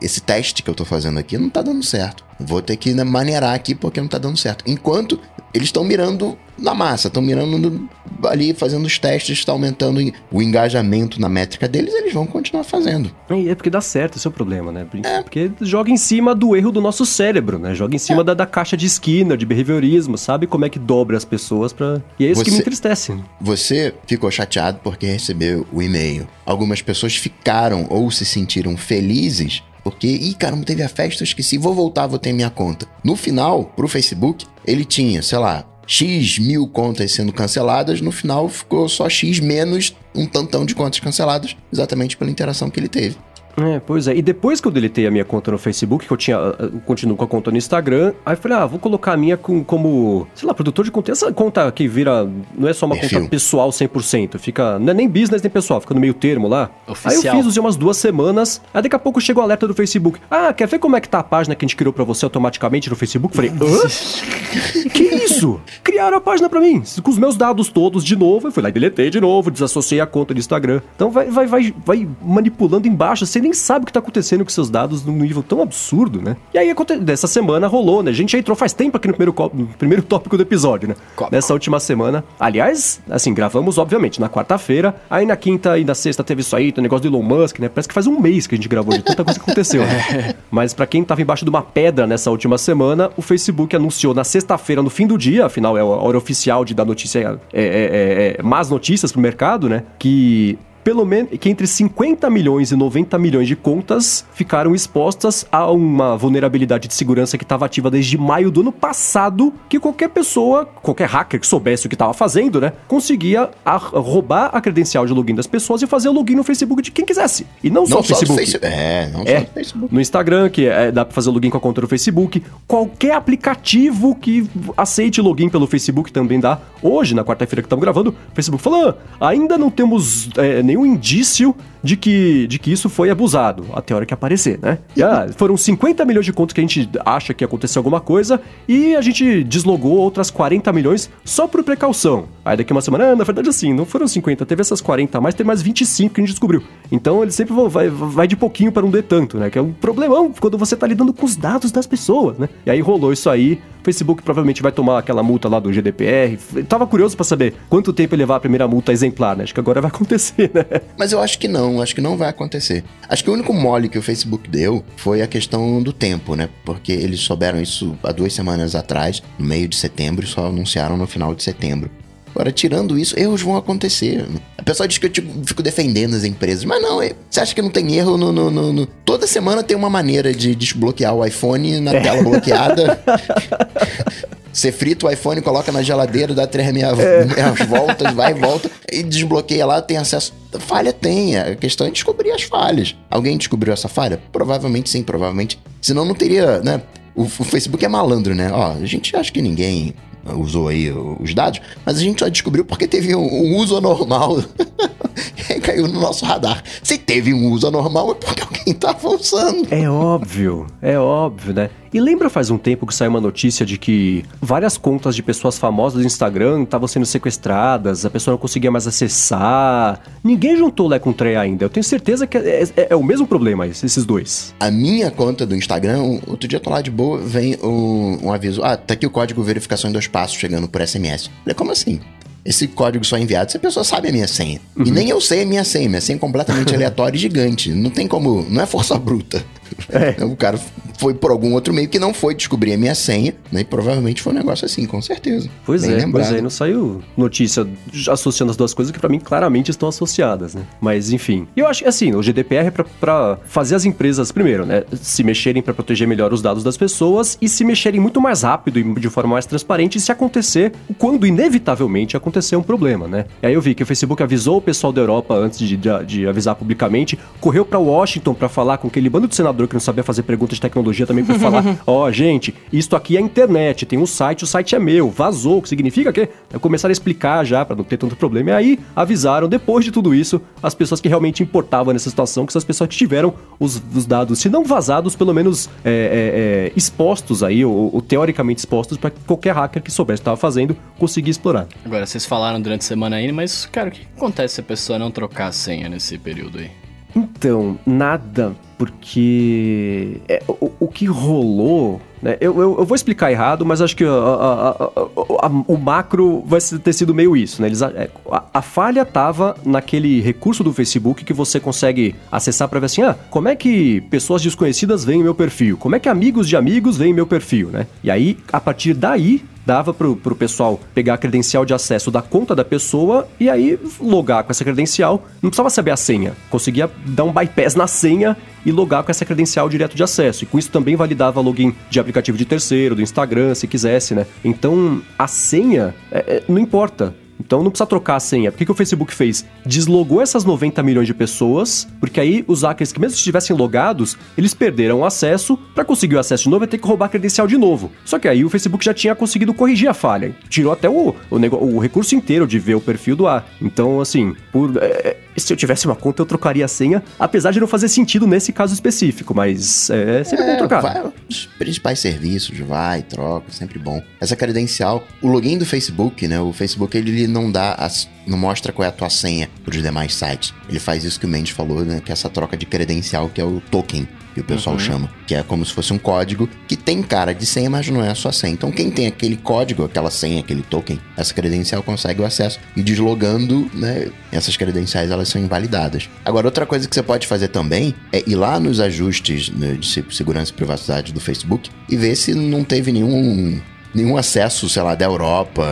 S2: esse teste que eu tô fazendo aqui não tá dando certo. Vou ter que maneirar aqui porque não tá dando certo. Enquanto eles estão mirando na massa, estão mirando no, ali, fazendo os testes, está aumentando o engajamento na métrica deles, eles vão continuar fazendo.
S1: E é porque dá certo, esse é o problema, né? É. Porque joga em cima do erro do nosso cérebro, né? Joga em cima é. da, da, caixa de Skinner, de behaviorismo, sabe como é que dobra as pessoas para E é isso você, que me entristece.
S2: Você ficou chateado porque recebeu o e-mail. Algumas pessoas ficaram ou se sentiram felizes porque, ih, caramba, teve a festa, eu esqueci, vou voltar, vou ter minha conta. No final, pro Facebook, ele tinha, sei lá, X mil contas sendo canceladas, no final ficou só X menos um tantão de contas canceladas, exatamente pela interação que ele teve.
S1: É, pois é. E depois que eu deletei a minha conta no Facebook, que eu tinha. Eu continuo com a conta no Instagram, aí eu falei, ah, vou colocar a minha com, como, sei lá, produtor de conteúdo. Essa conta que vira. Não é só uma Perfil. conta pessoal 100%. Fica. Não é nem business nem pessoal, fica no meio termo lá. Oficial. Aí eu fiz, usei umas duas semanas. Aí daqui a pouco chegou o alerta do Facebook. Ah, quer ver como é que tá a página que a gente criou pra você automaticamente no Facebook? falei, hã? que isso? Criaram a página pra mim, com os meus dados todos de novo. Eu fui lá e deletei de novo, desassociei a conta do Instagram. Então vai, vai, vai, vai manipulando embaixo sem nem sabe o que tá acontecendo com seus dados num nível tão absurdo, né? E aí, dessa semana rolou, né? A gente já entrou faz tempo aqui no primeiro, no primeiro tópico do episódio, né? Nessa última semana. Aliás, assim, gravamos, obviamente, na quarta-feira. Aí na quinta e na sexta teve isso aí, o negócio do Elon Musk, né? Parece que faz um mês que a gente gravou de tanta coisa que aconteceu, né? Mas para quem tava embaixo de uma pedra nessa última semana, o Facebook anunciou na sexta-feira, no fim do dia, afinal é a hora oficial de dar notícia, é, é, é, é más notícias pro mercado, né? Que pelo menos que entre 50 milhões e 90 milhões de contas ficaram expostas a uma vulnerabilidade de segurança que estava ativa desde maio do ano passado, que qualquer pessoa, qualquer hacker que soubesse o que estava fazendo, né, conseguia a, roubar a credencial de login das pessoas e fazer o login no Facebook de quem quisesse. E não, não só no Facebook. Face...
S2: É, não
S1: é, só no Facebook. No Instagram, que é, dá para fazer o login com a conta do Facebook. Qualquer aplicativo que aceite login pelo Facebook também dá. Hoje, na quarta-feira que estamos gravando, o Facebook falou: ah, ainda não temos é, nenhum indício de que, de que isso foi abusado, até a hora que aparecer, né? E, ah, foram 50 milhões de contas que a gente acha que aconteceu alguma coisa e a gente deslogou outras 40 milhões só por precaução. Aí daqui uma semana, ah, na verdade assim, não foram 50, teve essas 40 a mais, tem mais 25 que a gente descobriu. Então ele sempre vai, vai de pouquinho para não de tanto, né? Que é um problemão quando você tá lidando com os dados das pessoas, né? E aí rolou isso aí, Facebook provavelmente vai tomar aquela multa lá do GDPR. Eu tava curioso para saber quanto tempo ele levar a primeira multa exemplar, né? Acho que agora vai acontecer, né?
S2: Mas eu acho que não, acho que não vai acontecer. Acho que o único mole que o Facebook deu foi a questão do tempo, né? Porque eles souberam isso há duas semanas atrás, no meio de setembro, e só anunciaram no final de setembro. Agora, tirando isso, erros vão acontecer. A pessoa diz que eu tipo, fico defendendo as empresas, mas não, é, você acha que não tem erro no, no, no, no... Toda semana tem uma maneira de desbloquear o iPhone na é. tela bloqueada. Você frita o iPhone, coloca na geladeira, dá três meia, é. meias voltas, vai e volta, e desbloqueia lá, tem acesso. Falha tem, a questão é descobrir as falhas. Alguém descobriu essa falha? Provavelmente sim, provavelmente. Senão não teria, né? O, o Facebook é malandro, né? Ó, a gente acha que ninguém usou aí os dados, mas a gente só descobriu porque teve um, uso anormal. e caiu no nosso radar. Se teve um uso anormal é porque alguém estava usando.
S1: É óbvio, é óbvio, né? E lembra faz um tempo que saiu uma notícia de que várias contas de pessoas famosas do Instagram estavam sendo sequestradas, a pessoa não conseguia mais acessar. Ninguém juntou Lé com Trey ainda. Eu tenho certeza que é, é, é, o mesmo problema, esses dois.
S2: A minha conta do Instagram, outro dia eu tô lá de boa, vem um, um aviso. Ah, tá aqui o código verificação em dois passos chegando por SMS. falei, como assim? esse código só é enviado se a pessoa sabe a minha senha. Uhum. E nem eu sei a minha senha. Minha senha é completamente aleatória e gigante. Não tem como. Não é força bruta. É. O cara foi por algum outro meio que não foi descobrir a minha senha, né? E provavelmente foi um negócio assim, com certeza.
S1: Pois
S2: Bem
S1: é,
S2: lembrado.
S1: pois é, não saiu notícia associando as duas coisas que pra mim claramente estão associadas, né? Mas enfim. E eu acho que assim, o GDPR é pra, pra fazer as empresas, primeiro, né, se mexerem pra proteger melhor os dados das pessoas e se mexerem muito mais rápido e de forma mais transparente se acontecer, quando inevitavelmente acontecer um problema, né? E aí eu vi que o Facebook avisou o pessoal da Europa antes de, de, de avisar publicamente, correu pra Washington pra falar com aquele bando de senador que não sabia fazer perguntas de tecnologia também pra falar, ó, gente, isto aqui é internet, tem um site, o site é meu, vazou, o que significa que começaram a explicar já pra não ter tanto problema. E aí avisaram, depois de tudo isso, as pessoas que realmente importavam nessa situação, que são as pessoas que tiveram os, os dados, se não vazados, pelo menos é, é, é, expostos aí, ou, ou teoricamente expostos, pra que qualquer hacker que soubesse o que estava fazendo conseguir explorar.
S3: Agora, vocês falaram durante a semana aí, mas, cara, o que acontece se a pessoa não trocar a senha nesse período aí?
S1: Então, nada, porque é, o, o que rolou. Né, eu, eu, eu vou explicar errado, mas acho que a- a- a- o macro vai ter sido meio isso. Né? Eles, a, é, a falha tava naquele recurso do Facebook que você consegue acessar para ver assim: ah, como é que pessoas desconhecidas veem meu perfil? Como é que amigos de amigos veem meu perfil? Né? E aí, a partir daí, dava pro, pro pessoal pegar a credencial de acesso da conta da pessoa e aí logar com essa credencial. Não precisava saber a senha. Conseguia dar um bypass na senha e logar com essa credencial direto de acesso. E com isso também validava login de aplicativo de terceiro, do Instagram, se quisesse, né? Então, a senha é, é, não importa. Então não precisa trocar a senha. Por que, que o Facebook fez? Deslogou essas 90 milhões de pessoas, porque aí os hackers que mesmo se estivessem logados, eles perderam o acesso. Para conseguir o acesso de novo, ia ter que roubar a credencial de novo. Só que aí o Facebook já tinha conseguido corrigir a falha. Tirou até o, o, o recurso inteiro de ver o perfil do ar. Então, assim, por, é, se eu tivesse uma conta, eu trocaria a senha, apesar de não fazer sentido nesse caso específico, mas é sempre bom trocar.
S2: vai, os principais serviços, vai, troca, sempre bom. Essa credencial, o login do Facebook, né? O Facebook ele, ele não dá, as, não mostra qual é a tua senha para os demais sites. Ele faz isso que o Mendes falou, né? Que é essa troca de credencial, que é o token que o pessoal chama, que é como se fosse um código que tem cara de senha, mas não é a sua senha. Então quem tem aquele código, aquela senha, aquele token, essa credencial consegue o acesso e deslogando, né? Essas credenciais elas são invalidadas. Agora outra coisa que você pode fazer também é ir lá nos ajustes né, de se- segurança e privacidade do Facebook e ver se não teve nenhum nenhum acesso, sei lá, da Europa,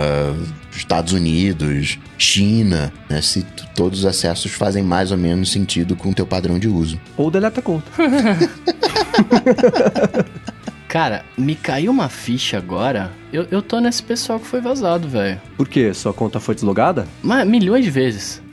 S2: Estados Unidos, China, né? Se todos os acessos fazem mais ou menos sentido com o teu padrão de uso.
S1: Ou deleta a conta.
S3: Cara, me caiu uma ficha agora. Eu, eu tô nesse pessoal que foi vazado, velho.
S1: Por quê? Sua conta foi deslogada?
S3: Mas milhões de vezes.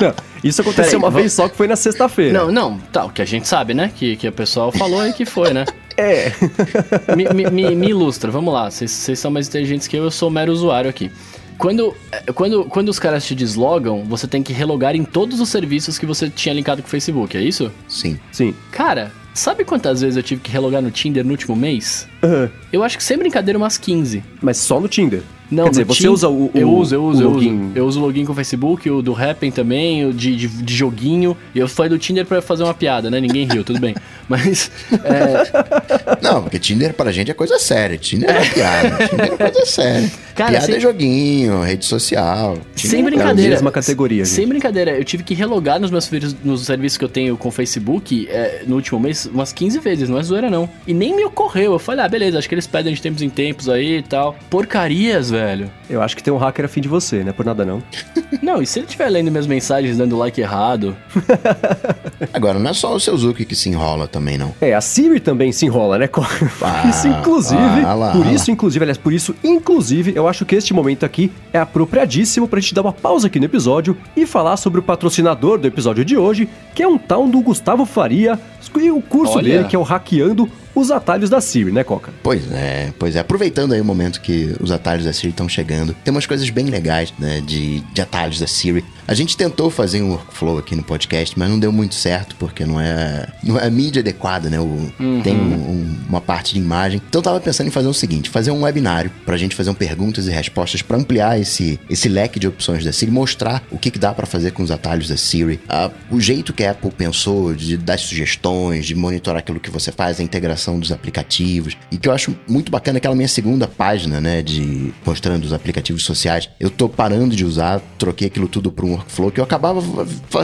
S1: Não, isso aconteceu
S3: Peraí,
S1: uma
S3: vamos-
S1: vez só que foi na sexta-feira.
S3: Não, não, tá, o que a gente sabe, né? Que, que o pessoal falou e que foi, né?
S1: É.
S3: me, me- me- me ilustra, vamos lá. Vocês são mais inteligentes que eu, eu sou mero usuário aqui. Quando, eh, quando, quando os caras te deslogam, você tem que relogar em todos os serviços que você tinha linkado com o Facebook, é isso?
S2: Sim.
S1: Sim.
S3: Cara, sabe quantas vezes eu tive que relogar no Tinder no último mês?
S1: Aham.
S3: Eu acho que sem brincadeira umas 15.
S1: Mas só no Tinder.
S3: Não,
S1: Quer dizer, você
S3: Tin-
S1: usa o, o-
S3: Eu uso, eu uso, eu
S1: login.
S3: uso. Eu uso o login com o Facebook, o do Happn também, o de, de, de joguinho. E eu falei do Tinder pra fazer uma piada, né? Ninguém riu, tudo bem. Mas. é,
S2: Não, porque Tinder pra gente é coisa séria. Tinder é piada. Tinder é coisa séria.
S3: Cara,
S2: piada
S3: sem-
S2: é joguinho, rede social.
S3: Sem
S2: é
S3: brincadeira.
S1: mesma categoria,
S3: Sem brincadeira, eu tive que relogar nos meus serviços, nos serviços que eu tenho com o Facebook é, no último mês umas 15 vezes, não é zoeira não. E nem me ocorreu. Eu falei, ah, beleza, acho que eles pedem de tempos em tempos aí e tal. Porcarias, velho.
S1: Eu acho que tem um hacker afim de você, né? Por nada não.
S3: Não, e se ele estiver lendo minhas mensagens dando like errado?
S2: Agora, não é só o seu Zuki que se enrola também, não.
S1: É, a Siri também se enrola, né? Por
S2: Ah,
S1: isso, inclusive,
S2: ah lá,
S1: por
S2: ah
S1: isso, inclusive, aliás, por isso, inclusive, eu acho que este momento aqui é apropriadíssimo pra gente dar uma pausa aqui no episódio e falar sobre o patrocinador do episódio de hoje, que é um tal do Gustavo Faria e o curso
S3: Olha.
S1: dele, que é o Hackeando os Atalhos da Siri, né, Coca?
S2: Pois é, pois é. Aproveitando aí o momento que os atalhos da Siri estão chegando, tem umas coisas bem legais, né, de, de atalhos da Siri. A gente tentou fazer um workflow aqui no podcast, mas não deu muito certo, porque não é, não é a mídia adequada, né? O, Tem um- um- uma parte de imagem. Então eu tava pensando em fazer o seguinte, fazer um webinário pra gente fazer um perguntas e respostas pra ampliar esse, esse leque de opções da Siri, mostrar o que, que dá pra fazer com os atalhos da Siri, a- o jeito que a Apple pensou de dar sugestões, de monitorar aquilo que você faz, a integração navegação dos aplicativos. E que eu acho muito bacana aquela minha segunda página, né, de mostrando os aplicativos sociais. Eu tô parando de usar, troquei aquilo tudo para um workflow que eu acabava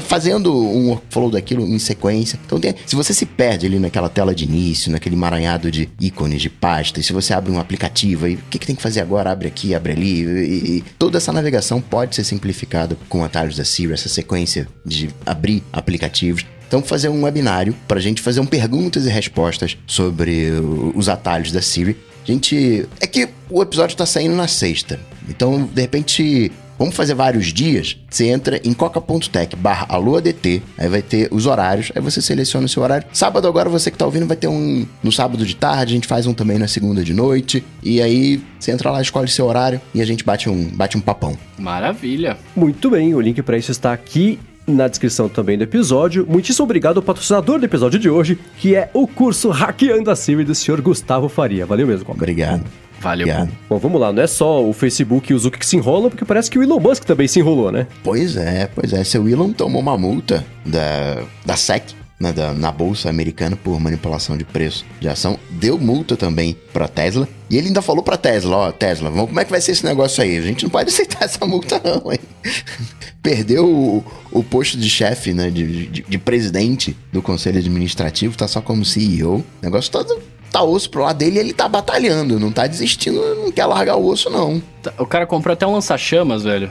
S2: fazendo um workflow daquilo em sequência. Então, tem, se você se perde ali naquela tela de início, naquele emaranhado de ícones de pasta, e se você abre um aplicativo, e o que, que tem que fazer agora? Abre aqui, abre ali. E, e toda essa navegação pode ser simplificada com atalhos da Siri, essa sequência de abrir aplicativos. Então, fazer um webinário para a gente fazer um perguntas e respostas sobre os atalhos da Siri. A gente. É que o episódio está saindo na sexta. Então, de repente, Vamos fazer vários dias? Você entra em coca.tech barra aí vai ter os horários, aí você seleciona o seu horário. Sábado agora, você que tá ouvindo, vai ter um no sábado de tarde, a gente faz um também na segunda de noite, e aí você entra lá, escolhe seu horário e a gente bate um, bate um papão.
S3: Maravilha.
S1: Muito bem, o link para isso está aqui na descrição também do episódio. Muitíssimo obrigado ao patrocinador do episódio de hoje, que é o curso Hackeando a Siri do senhor Gustavo Faria. Valeu mesmo,
S2: Coca. Obrigado.
S3: Valeu.
S1: Bom, vamos lá, não é só o Facebook e o Zuck que se enrolam, porque parece que o Elon Musk também se enrolou, né?
S2: Pois é, pois é. Seu Elon tomou uma multa da, da SEC, na, da, na bolsa americana por manipulação de preço de ação, deu multa também para Tesla. E ele ainda falou para Tesla, ó, Tesla, vamos, como é que vai ser esse negócio aí? A gente não pode aceitar essa multa não, hein? Perdeu o, o posto de chefe, né, de, de, de, presidente do conselho administrativo, tá só como CEO. Negócio todo tá osso pro lado dele ele tá batalhando, não tá desistindo, não quer largar o osso, não.
S3: O cara comprou até um lança-chamas, velho.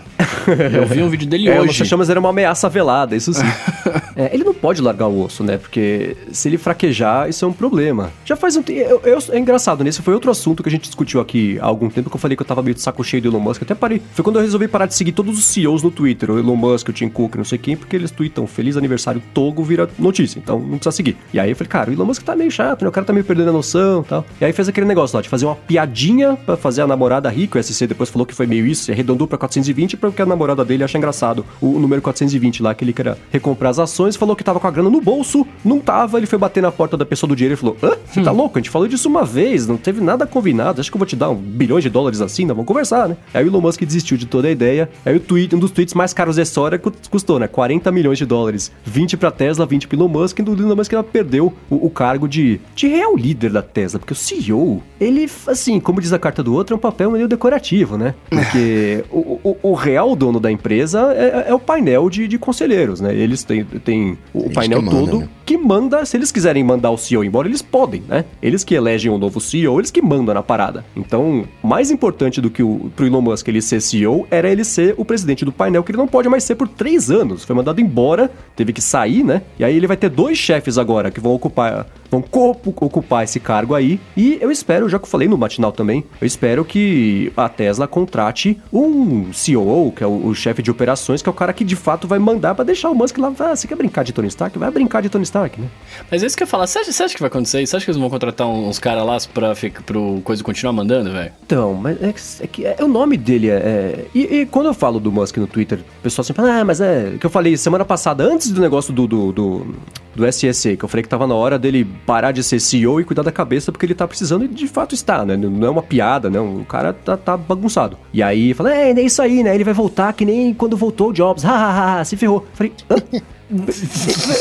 S3: Eu vi um vídeo dele
S1: é,
S3: hoje.
S1: O lança-chamas era uma ameaça velada, isso sim. é, ele não pode largar o osso, né? Porque se ele fraquejar, isso é um problema. Já faz um tempo. É engraçado, nesse foi outro assunto que a gente discutiu aqui há algum tempo que eu falei que eu tava meio de saco cheio do Elon Musk. Eu até parei. Foi quando eu resolvi parar de seguir todos os CEOs no Twitter, o Elon Musk, o Tim Cook, não sei quem, porque eles tweetam feliz aniversário Togo vira notícia. Então não precisa seguir. E aí eu falei, cara, o Elon Musk tá meio chato, né? O cara tá meio perdendo a noção e tal. E aí fez aquele negócio lá de fazer uma piadinha para fazer a namorada rica. O SC depois falou que foi meio isso, arredondou pra 420 porque a namorada dele acha engraçado o número 420 lá, que ele queria recomprar as ações, falou que tava com a grana no bolso, não tava, ele foi bater na porta da pessoa do dinheiro e falou: Hã? Você tá hum. louco? A gente falou disso uma vez, não teve nada combinado, acho que eu vou te dar um bilhões de dólares assim, não vamos conversar, né? Aí o Elon Musk desistiu de toda a ideia, aí o tweet, um dos tweets mais caros da história custou, né? 40 milhões de dólares. 20 pra Tesla, 20 pro Elon Musk, e o Elon Musk ela perdeu o, o cargo de, de real líder da Tesla, porque o CEO, ele, assim, como diz a carta do outro, é um papel meio decorativo, né? Porque o, o, o, real dono da empresa é, é o painel de, de, conselheiros, né? Eles têm, têm o eles painel todo né? Que manda, se eles quiserem mandar o CEO embora, eles podem, né? Eles que elegem o um novo CEO, eles que mandam na parada. Então, mais importante do que o pro Elon Musk ele ser CEO era ele ser o presidente do painel, que ele não pode mais ser por três anos. Foi mandado embora, teve que sair, né? E aí ele vai ter dois chefes agora que vão ocupar vão ocupar esse cargo aí. E eu espero, já que eu falei no matinal também, eu espero que a Tesla contrate um CEO, que é o, o chefe de operações, que é o cara que de fato vai mandar para deixar o Musk lá. Ah, você quer brincar de Tony Stark? Vai brincar de Tony Stark, né?
S3: Mas é isso que eu ia falar. Você acha, você acha que vai acontecer Você acha que eles vão contratar uns caras lá pra, pro coisa continuar mandando, velho?
S1: Então, mas é, é que é, o nome dele é. é e, e, quando eu falo do Musk no Twitter, o pessoal sempre fala, ah, mas é. Que eu falei semana passada, antes do negócio do, do, do do SSE, que eu falei que tava na hora dele parar de ser CEO e cuidar da cabeça porque ele tá precisando e de fato está, né? Não é uma piada, né? O cara tá, tá bagunçado. E aí fala, é, é isso aí, né? Ele vai voltar que nem quando voltou o Jobs, hahaha, se ferrou. Eu falei, hã?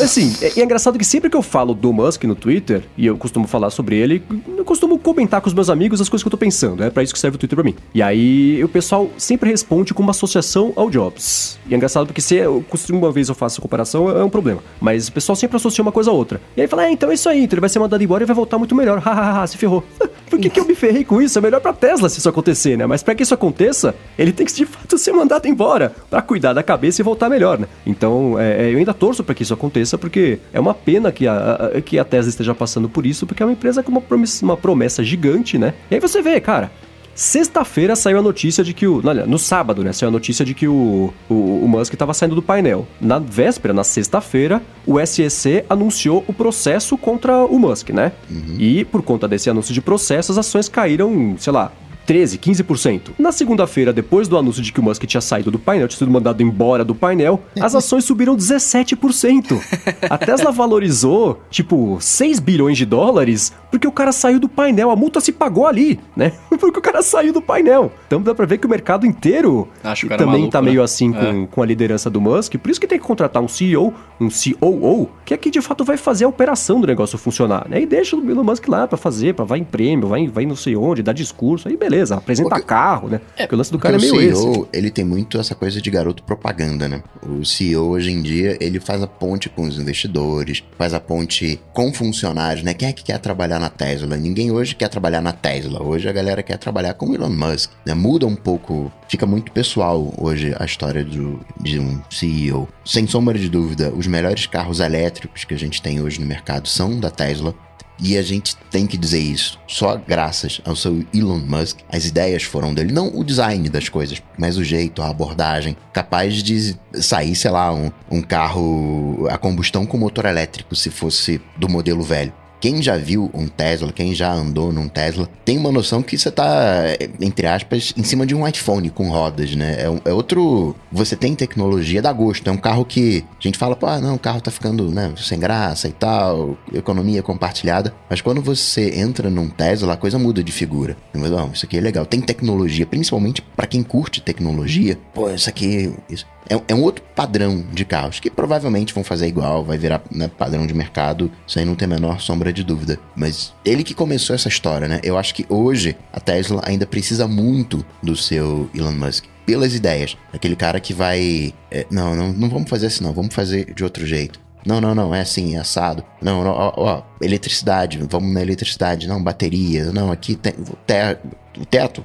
S1: Assim, é, é, engraçado que sempre que eu falo do Musk no Twitter, e eu costumo falar sobre ele, eu costumo comentar com os meus amigos as coisas que eu tô pensando. É para isso que serve o Twitter pra mim. E aí o pessoal sempre responde com uma associação ao Jobs. E é engraçado porque se eu uma vez eu faço a comparação, é um problema. Mas o pessoal sempre associa uma coisa a outra. E aí fala, é, então é isso aí, então ele vai ser mandado embora e vai voltar muito melhor. Hahaha, se ferrou. Por que, que eu me ferrei com isso? É melhor pra Tesla se isso acontecer, né? Mas para que isso aconteça, ele tem que de fato ser mandado embora para cuidar da cabeça e voltar melhor, né? Então, é, eu ainda torço para que isso aconteça, porque é uma pena que a, a, que a Tesla esteja passando por isso, porque é uma empresa com uma promessa, uma promessa gigante, né? E aí você vê, cara, Sexta-feira saiu a notícia de que o. Olha, no sábado, né? Saiu a notícia de que o, o, o Musk estava saindo do painel. Na véspera, na sexta-feira, o SEC anunciou o processo contra o Musk, né? Uhum. E por conta desse anúncio de processo, as ações caíram, sei lá, 13, 15%. Na segunda-feira, depois do anúncio de que o Musk tinha saído do painel, tinha sido mandado embora do painel, as ações subiram 17%. A Tesla valorizou, tipo, 6 bilhões de dólares porque o cara saiu do painel, a multa se pagou ali, né? porque o cara saiu do painel. Então dá pra ver que o mercado inteiro
S3: Acho que
S1: também
S3: maluco,
S1: tá
S3: né?
S1: meio assim com,
S3: É.
S1: com a liderança do Musk. Por isso que tem que contratar um CEO, um COO, que aqui de fato vai fazer a operação do negócio funcionar. Né? E deixa o Elon Musk lá pra fazer, pra vai em prêmio, vai, vai não sei onde, dar discurso. Aí beleza, apresenta
S2: Porque-
S1: carro, né? Porque o lance do cara é
S2: o
S1: meio
S2: CEO,
S1: esse.
S2: ele tem muito essa coisa de garoto propaganda, né? O CEO hoje em dia, ele faz a ponte com os investidores, faz a ponte com funcionários, né? Quem é que quer trabalhar na Tesla? Ninguém hoje quer trabalhar na Tesla. Hoje a galera quer trabalhar com o Elon Musk, né? Muda um pouco, fica muito pessoal hoje a história do, de um CEO. Sem sombra de dúvida, os melhores carros elétricos que a gente tem hoje no mercado são da Tesla. E a gente tem que dizer isso. Só graças ao seu Elon Musk, as ideias foram dele. Não o design das coisas, mas o jeito, a abordagem. Capaz de sair, sei lá, um, um carro a combustão com motor elétrico se fosse do modelo velho. Quem já viu um Tesla, quem já andou num Tesla, tem uma noção que você tá, entre aspas, em cima de um iPhone com rodas, né? É, é outro. Você tem tecnologia, dá gosto. É um carro que a gente fala, pô, ah, não, o carro tá ficando né, sem graça e tal, economia compartilhada. Mas quando você entra num Tesla, a coisa muda de figura. Não, isso aqui é legal. Tem tecnologia, principalmente pra quem curte tecnologia. Pô, isso aqui. Isso. É, é um outro padrão de carros que provavelmente vão fazer igual, vai virar né, padrão de mercado, isso aí não tem a menor sombra de dúvida. Mas ele que começou essa história, né? Eu acho que hoje a Tesla ainda precisa muito do seu Elon Musk. Pelas ideias. Aquele cara que vai. é, não, não, não vamos fazer assim, não, vamos fazer de outro jeito. Não, não, não, é assim, é assado. Não, ó, ó, eletricidade, vamos na eletricidade. Não, bateria. Não, aqui tem te- o teto,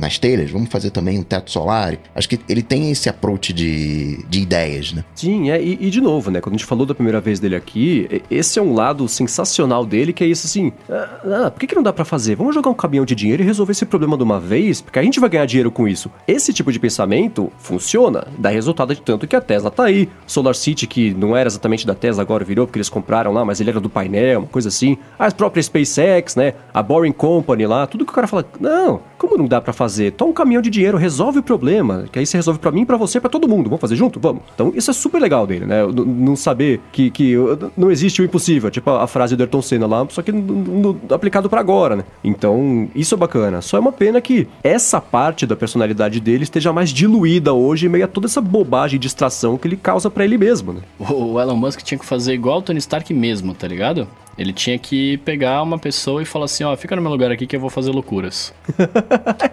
S2: nas telhas, vamos fazer também um teto solar. Acho que ele tem esse approach de, de ideias, né?
S1: Sim, é, e, e de novo, né? Quando a gente falou da primeira vez dele aqui, esse é um lado sensacional dele, que é isso assim. Ah, ah, por que, que não dá pra fazer? Vamos jogar um caminhão de dinheiro e resolver esse problema de uma vez, porque a gente vai ganhar dinheiro com isso. Esse tipo de pensamento funciona, dá resultado de tanto que a Tesla tá aí. Solar City, que não era exatamente da Tesla, agora virou porque eles compraram lá, mas ele era do painel, uma coisa assim. A própria SpaceX, né? A Boring Company lá, tudo que o cara fala, não, como não dá pra fazer? Toma um caminhão de dinheiro, resolve o problema, que aí você resolve pra mim, pra você, pra todo mundo. Vamos fazer junto? Vamos. Então isso é super legal dele, né? Não saber que, que não existe o impossível, tipo a frase do Ayrton Senna lá, só que aplicado pra agora, né? Então isso é bacana. Só é uma pena que essa parte da personalidade dele esteja mais diluída hoje, meio a toda essa bobagem e distração que ele causa pra ele mesmo, né?
S3: O Elon Musk tinha que fazer igual o Tony Stark mesmo, tá ligado? Ele tinha que pegar uma pessoa e falar assim, ó, fica no meu lugar aqui que eu vou fazer loucuras.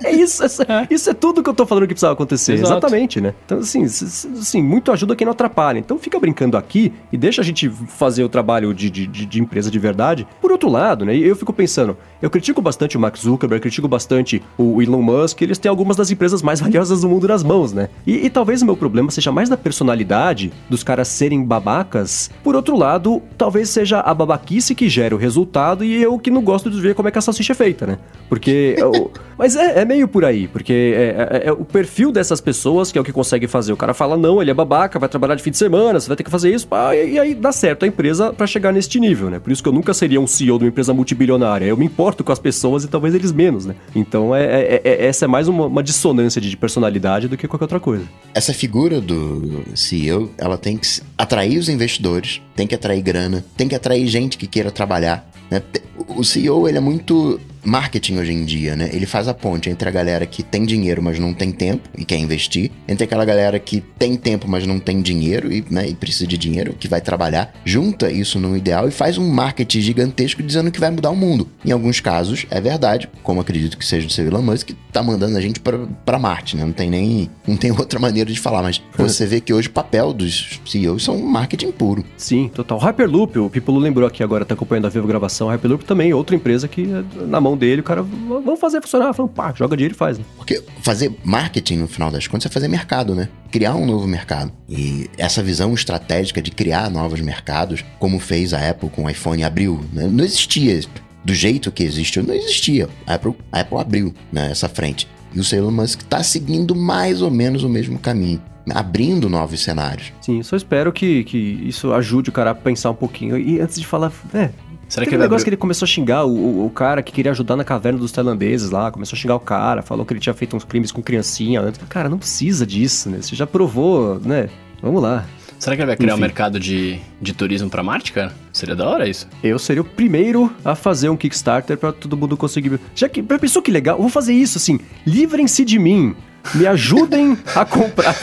S1: É isso, essa- isso é tudo que eu tô falando que precisava acontecer.
S3: Exato.
S1: Exatamente, né? Então, assim, assim, muito ajuda quem não atrapalha. Então fica brincando aqui e deixa a gente fazer o trabalho de, de, de- de empresa de verdade. Por outro lado, né? Eu fico pensando, eu critico bastante o Mark Zuckerberg, critico bastante o Elon Musk, eles têm algumas das empresas mais valiosas do mundo nas mãos, né? E, e talvez o meu problema seja mais da personalidade dos caras serem babacas. Por outro lado, talvez seja a babaquice que gera o resultado e eu que não gosto de ver como é que a salsicha é feita, né? Porque. eu- mas é, é meio por aí, porque é, é- é o perfil dessas pessoas que é o que consegue fazer. O cara fala, não, ele é babaca, vai trabalhar de fim de semana, você vai ter que fazer isso, pá, e, e aí dá certo a empresa pra chegar neste nível, né? Por isso que eu nunca seria um CEO de uma empresa multibilionária. Eu me importo com as pessoas e talvez eles menos, né? Então é, é- é- essa é mais uma, uma dissonância de personalidade do que qualquer outra coisa.
S2: Essa figura do CEO, ela tem que atrair os investidores, tem que atrair grana, tem que atrair gente que queira trabalhar. né? O CEO, ele é muito marketing hoje em dia, né? Ele faz a ponte entre a galera que tem dinheiro, mas não tem tempo e quer investir, entre aquela galera que tem tempo, mas não tem dinheiro e, né, e precisa de dinheiro, que vai trabalhar, junta isso num ideal e faz um marketing gigantesco dizendo que vai mudar o mundo. Em alguns casos, é verdade, como acredito que seja do seu Elon Musk, que tá mandando a gente pra Marte, né? Não tem nem não tem outra maneira de falar, mas você vê que hoje o papel dos CEOs são marketing puro.
S1: Sim, total. Hyperloop, o Pipolo lembrou aqui agora, tá acompanhando a Vivo Gravação. Hyperloop também, outra empresa que é na mão dele, o cara, vamos fazer funcionar. Falando, pá, joga dinheiro e faz, né?
S2: Porque fazer marketing, no final das contas, é fazer mercado, né? Criar um novo mercado. E essa visão estratégica de criar novos mercados, como fez a Apple com o iPhone, abriu. Né? Não existia do jeito que existe, não existia. A Apple, a Apple abriu né, essa frente. E o Elon Musk está seguindo mais ou menos o mesmo caminho, abrindo novos cenários.
S1: Sim, só espero que, que isso ajude o cara a pensar um pouquinho. E antes de falar, é.
S3: Será que ele
S1: negócio
S3: abriu-
S1: que ele começou a xingar o, o, o cara que queria ajudar na caverna dos tailandeses lá, começou a xingar o cara, falou que ele tinha feito uns crimes com criancinha antes. Cara, não precisa disso, né? Você já provou, né? Vamos lá.
S3: Será que ele vai criar
S1: Enfim.
S3: um mercado de, de turismo pra Marte, cara? Seria da hora isso.
S1: Eu seria o primeiro a fazer um Kickstarter pra todo mundo conseguir. Já que, já pensou que legal? Eu vou fazer isso assim. Livrem-se de mim. Me ajudem a comprar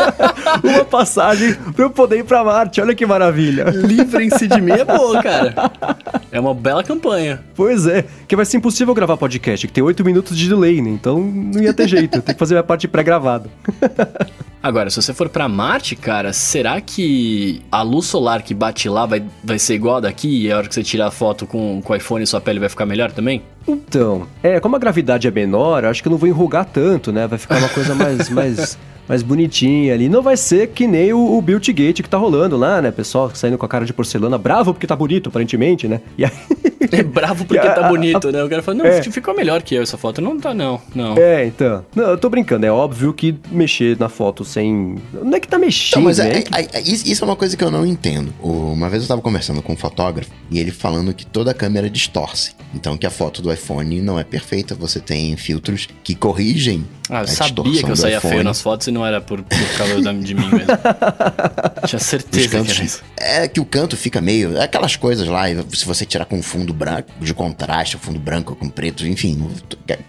S1: uma passagem pra eu poder ir pra Marte. Olha que maravilha.
S3: Livrem-se de mim é boa, cara. É uma bela campanha.
S1: Pois é, que vai ser impossível gravar podcast, que tem 8 minutos de delay, né? Então não ia ter jeito. Eu tenho que fazer minha parte pré-gravada.
S3: Agora, se você for pra Marte, cara, será que a luz solar que bate lá vai, vai ser igual a daqui e a hora que você tirar a foto com, com o iPhone sua pele vai ficar melhor também?
S1: Então, é, como a gravidade é menor, acho que eu não vou enrugar tanto, né? Vai ficar uma coisa mais, mais, mais bonitinha ali. Não vai ser que nem o, o Built Gate que tá rolando lá, né? Pessoal saindo com a cara de porcelana, bravo porque tá bonito, aparentemente, né? E aí,
S3: É bravo porque
S1: A-
S3: tá
S1: a-
S3: bonito, né? O cara fala, não,
S1: É.
S3: ficou melhor que eu essa foto. Não tá, não, não.
S1: É, então. Não, eu tô brincando. É óbvio que mexer na foto sem. Não é que tá mexendo,
S2: Então, mas
S1: né?
S2: é-
S1: É que-
S2: é- é- isso é uma coisa que eu não entendo. Uma vez eu tava conversando com um fotógrafo e ele falando que toda câmera distorce. Então que a foto do iPhone não é perfeita, você tem filtros que corrigem
S3: Ah, eu sabia que eu saía
S2: iPhone.
S3: feio nas fotos e não era por, por causa de mim mesmo. Tinha certeza que
S2: cantos,
S3: era isso.
S2: é que o canto fica meio. É aquelas coisas lá, se você tirar com fundo branco, de contraste, fundo branco com preto, enfim,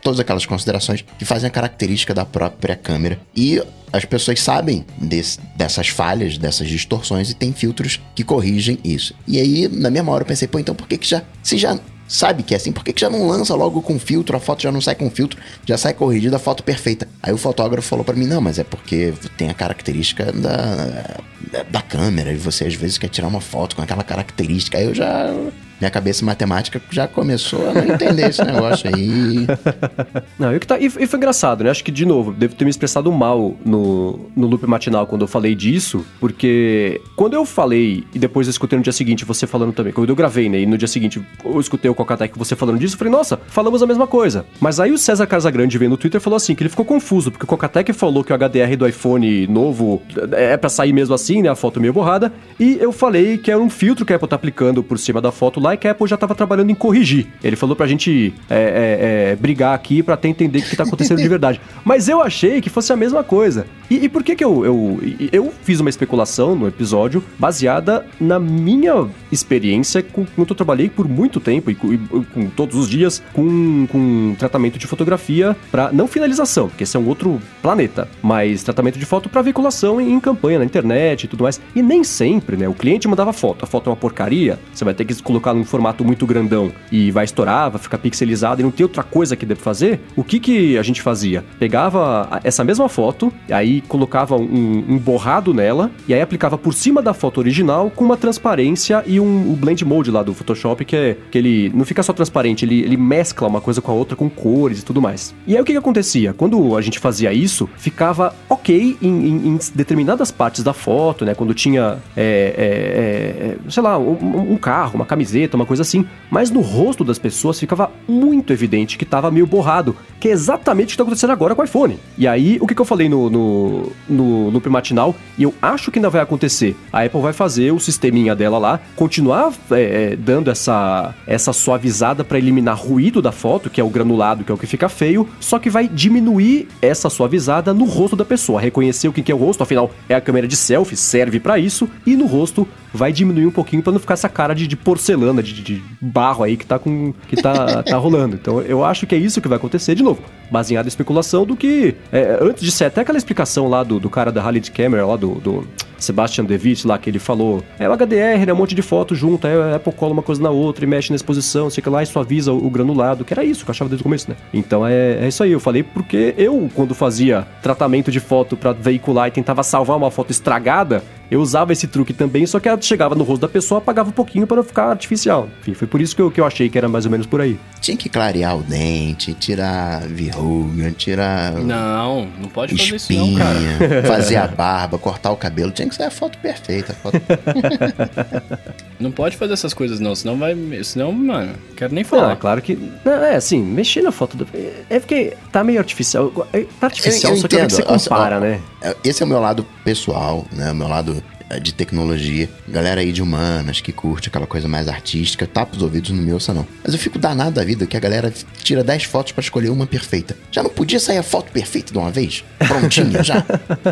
S2: todas aquelas considerações que fazem a característica da própria câmera. E as pessoas sabem desse- dessas falhas, dessas distorções, e tem filtros que corrigem isso. E aí, na mesma hora, eu pensei, pô, então por que, que já. Se já sabe que é assim, por que, que já não lança logo com filtro? A foto já não sai com filtro, já sai corrigida a foto perfeita. Aí o fotógrafo falou pra mim, não, mas é porque tem a característica da, da câmera, e você às vezes quer tirar uma foto com aquela característica. Aí eu já. Minha cabeça matemática já começou a não entender esse negócio aí.
S1: Não, e, que tá, e, foi engraçado, né? Acho que, de novo, devo ter me expressado mal no, no loop matinal quando eu falei disso, porque quando eu falei, e depois eu escutei no dia seguinte você falando também, quando eu gravei, né? E no dia seguinte eu escutei o Cocatec você falando disso, eu falei, nossa, falamos a mesma coisa. Mas aí o César Casagrande veio no Twitter e falou assim, que ele ficou confuso, porque o Cocatec falou que o HDR do iPhone novo é pra sair mesmo assim, né? A foto meio borrada. E eu falei que era um filtro que a Apple tá aplicando por cima da foto lá e que a Apple já tava trabalhando em corrigir. Ele falou pra gente é, é, é, brigar aqui pra até entender o que tá acontecendo de verdade. Mas eu achei que fosse a mesma coisa. E, e por que que eu, eu... Eu fiz uma especulação no episódio baseada na minha experiência com, que eu trabalhei por muito tempo e com, e com todos os dias com, com tratamento de fotografia para não finalização, porque esse é um outro planeta, mas tratamento de foto para veiculação em, em campanha na internet e tudo mais. E nem sempre, né? O cliente mandava foto, a foto é uma porcaria, você vai ter que colocar num formato muito grandão e vai estourar, vai ficar pixelizado e não tem outra coisa que deve fazer. O que que a gente fazia? Pegava essa mesma foto, aí colocava um, um borrado nela e aí aplicava por cima da foto original com uma transparência e um, o blend mode lá do Photoshop que é que ele não fica só transparente, ele, ele mescla uma coisa com a outra com cores e tudo mais. E aí o que que acontecia? Quando a gente fazia isso, ficava ok em, em- em determinadas partes da foto, né? Quando tinha, é, é, é, sei lá, um, um carro, uma camiseta, uma coisa assim. Mas no rosto das pessoas ficava muito evidente que tava meio borrado, que é exatamente o que tá acontecendo agora com o iPhone. E aí, o que, que eu falei no, no, no loop matinal, e eu acho que ainda vai acontecer. A Apple vai fazer o sisteminha dela lá, continuar é, é, dando essa, essa suavizada para eliminar ruído da foto, que é o granulado, que é o que fica feio, só que vai diminuir essa suavizada no rosto da pessoa, reconhecer o que é o rosto, afinal é a câmera de selfie, serve para isso, e no rosto vai diminuir um pouquinho para não ficar essa cara de, de porcelana, de- de barro aí que tá com que tá, tá rolando. Então eu acho que é isso que vai acontecer de novo, baseado em especulação do que é, antes de ser até aquela explicação lá do, do cara da Halid Camera lá do, do Sebastian Devitt lá que ele falou, é o HDR, né, um monte de foto junto, aí a Apple cola uma coisa na outra e mexe na exposição, fica lá e suaviza o, o granulado, que era isso que eu achava desde o começo, né? Então é, é isso aí, eu falei porque eu quando fazia tratamento de foto para veicular e tentava salvar uma foto estragada, eu usava esse truque também, só que ela chegava no rosto da pessoa, apagava um pouquinho para não ficar artificial. Enfim, foi por isso que eu, que eu achei que era mais ou menos por aí.
S2: Tinha que clarear o dente, tirar verruga, tirar
S3: Não, não pode fazer isso não, cara.
S2: espinha, fazer a barba, cortar o cabelo. Tinha que ser a foto perfeita. a foto-
S3: Não pode fazer essas coisas não, senão vai... Senão, mano, quero nem
S1: Não,
S3: falar.
S1: é claro que. Não, é assim, mexer na foto do. É porque tá meio artificial. é, Tá artificial,
S2: Eu- eu
S1: só que é que você compara, né?
S2: Esse é o meu lado pessoal, né? O meu lado de tecnologia, galera aí de humanas que curte aquela coisa mais artística, tapa os ouvidos não me ouça não. Mas eu fico danado da vida que a galera tira 10 fotos para escolher uma perfeita. Já não podia sair a foto perfeita de uma vez? Prontinha já?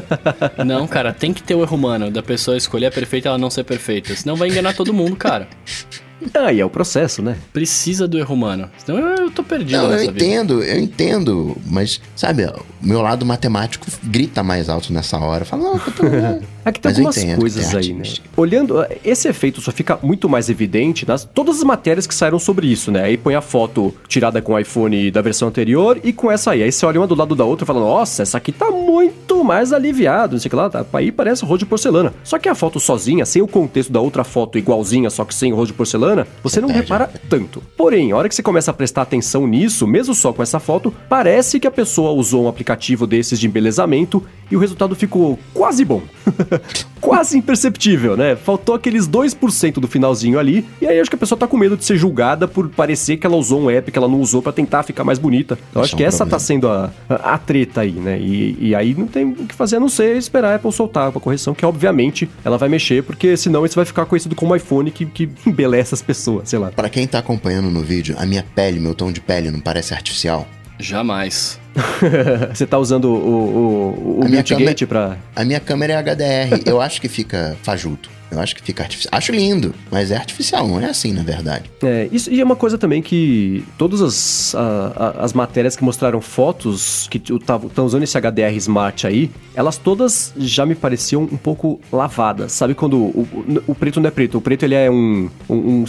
S3: Não, cara, tem que ter o erro humano da pessoa escolher a perfeita e ela não ser perfeita. Senão vai enganar todo mundo, cara.
S1: Ah, e é o processo, né?
S3: Precisa do erro humano. Senão eu, eu tô perdido
S2: Não, eu
S3: nessa vida.
S2: entendo, eu entendo, mas sabe, o meu lado matemático grita mais alto nessa hora. Fala, não, tá bem.
S1: Aqui tem
S2: Mas
S1: algumas
S2: entendo,
S1: coisas aí, né?
S2: artista.
S1: Olhando, esse efeito só fica muito mais evidente nas todas as matérias que saíram sobre isso, né? Aí põe a foto tirada com o iPhone da versão anterior e com essa aí. Aí você olha uma do lado da outra e fala, nossa, essa aqui tá muito mais aliviado, não sei o que lá, tá, aí parece rosto de porcelana. Só que a foto sozinha, sem o contexto da outra foto igualzinha, só que sem o rosto de porcelana, você não repara tanto. Porém, a hora que você começa a prestar atenção nisso, mesmo só com essa foto, parece que a pessoa usou um aplicativo desses de embelezamento e o resultado ficou quase bom. quase imperceptível, né? Faltou aqueles 2% do finalzinho ali, e aí acho que a pessoa tá com medo de ser julgada por parecer que ela usou um app que ela não usou pra tentar ficar mais bonita. Então
S2: Isso
S1: acho
S2: é um
S1: que essa
S2: problema.
S1: tá sendo a, a, a treta aí, né? E, e aí não tem o que fazer a não ser esperar a Apple soltar uma correção, que obviamente ela vai mexer, porque senão isso vai ficar conhecido como iPhone que, que embeleza as pessoas, sei lá.
S2: Pra quem tá acompanhando no vídeo, a minha pele, meu tom de pele não parece artificial?
S3: Jamais.
S1: Você tá usando o, o, o
S2: A minha
S1: Multigate pra.
S2: A minha câmera é HDR, eu acho que fica fajuto. Eu acho que fica artificial. Acho lindo, mas é artificial, não é assim, na verdade.
S1: É, isso e é uma coisa também que todas as, a- a- as matérias que mostraram fotos que estão usando esse HDR Smart aí, elas todas já me pareciam um pouco lavadas. Sabe quando o, o- o preto não é preto, o preto ele é um, um, um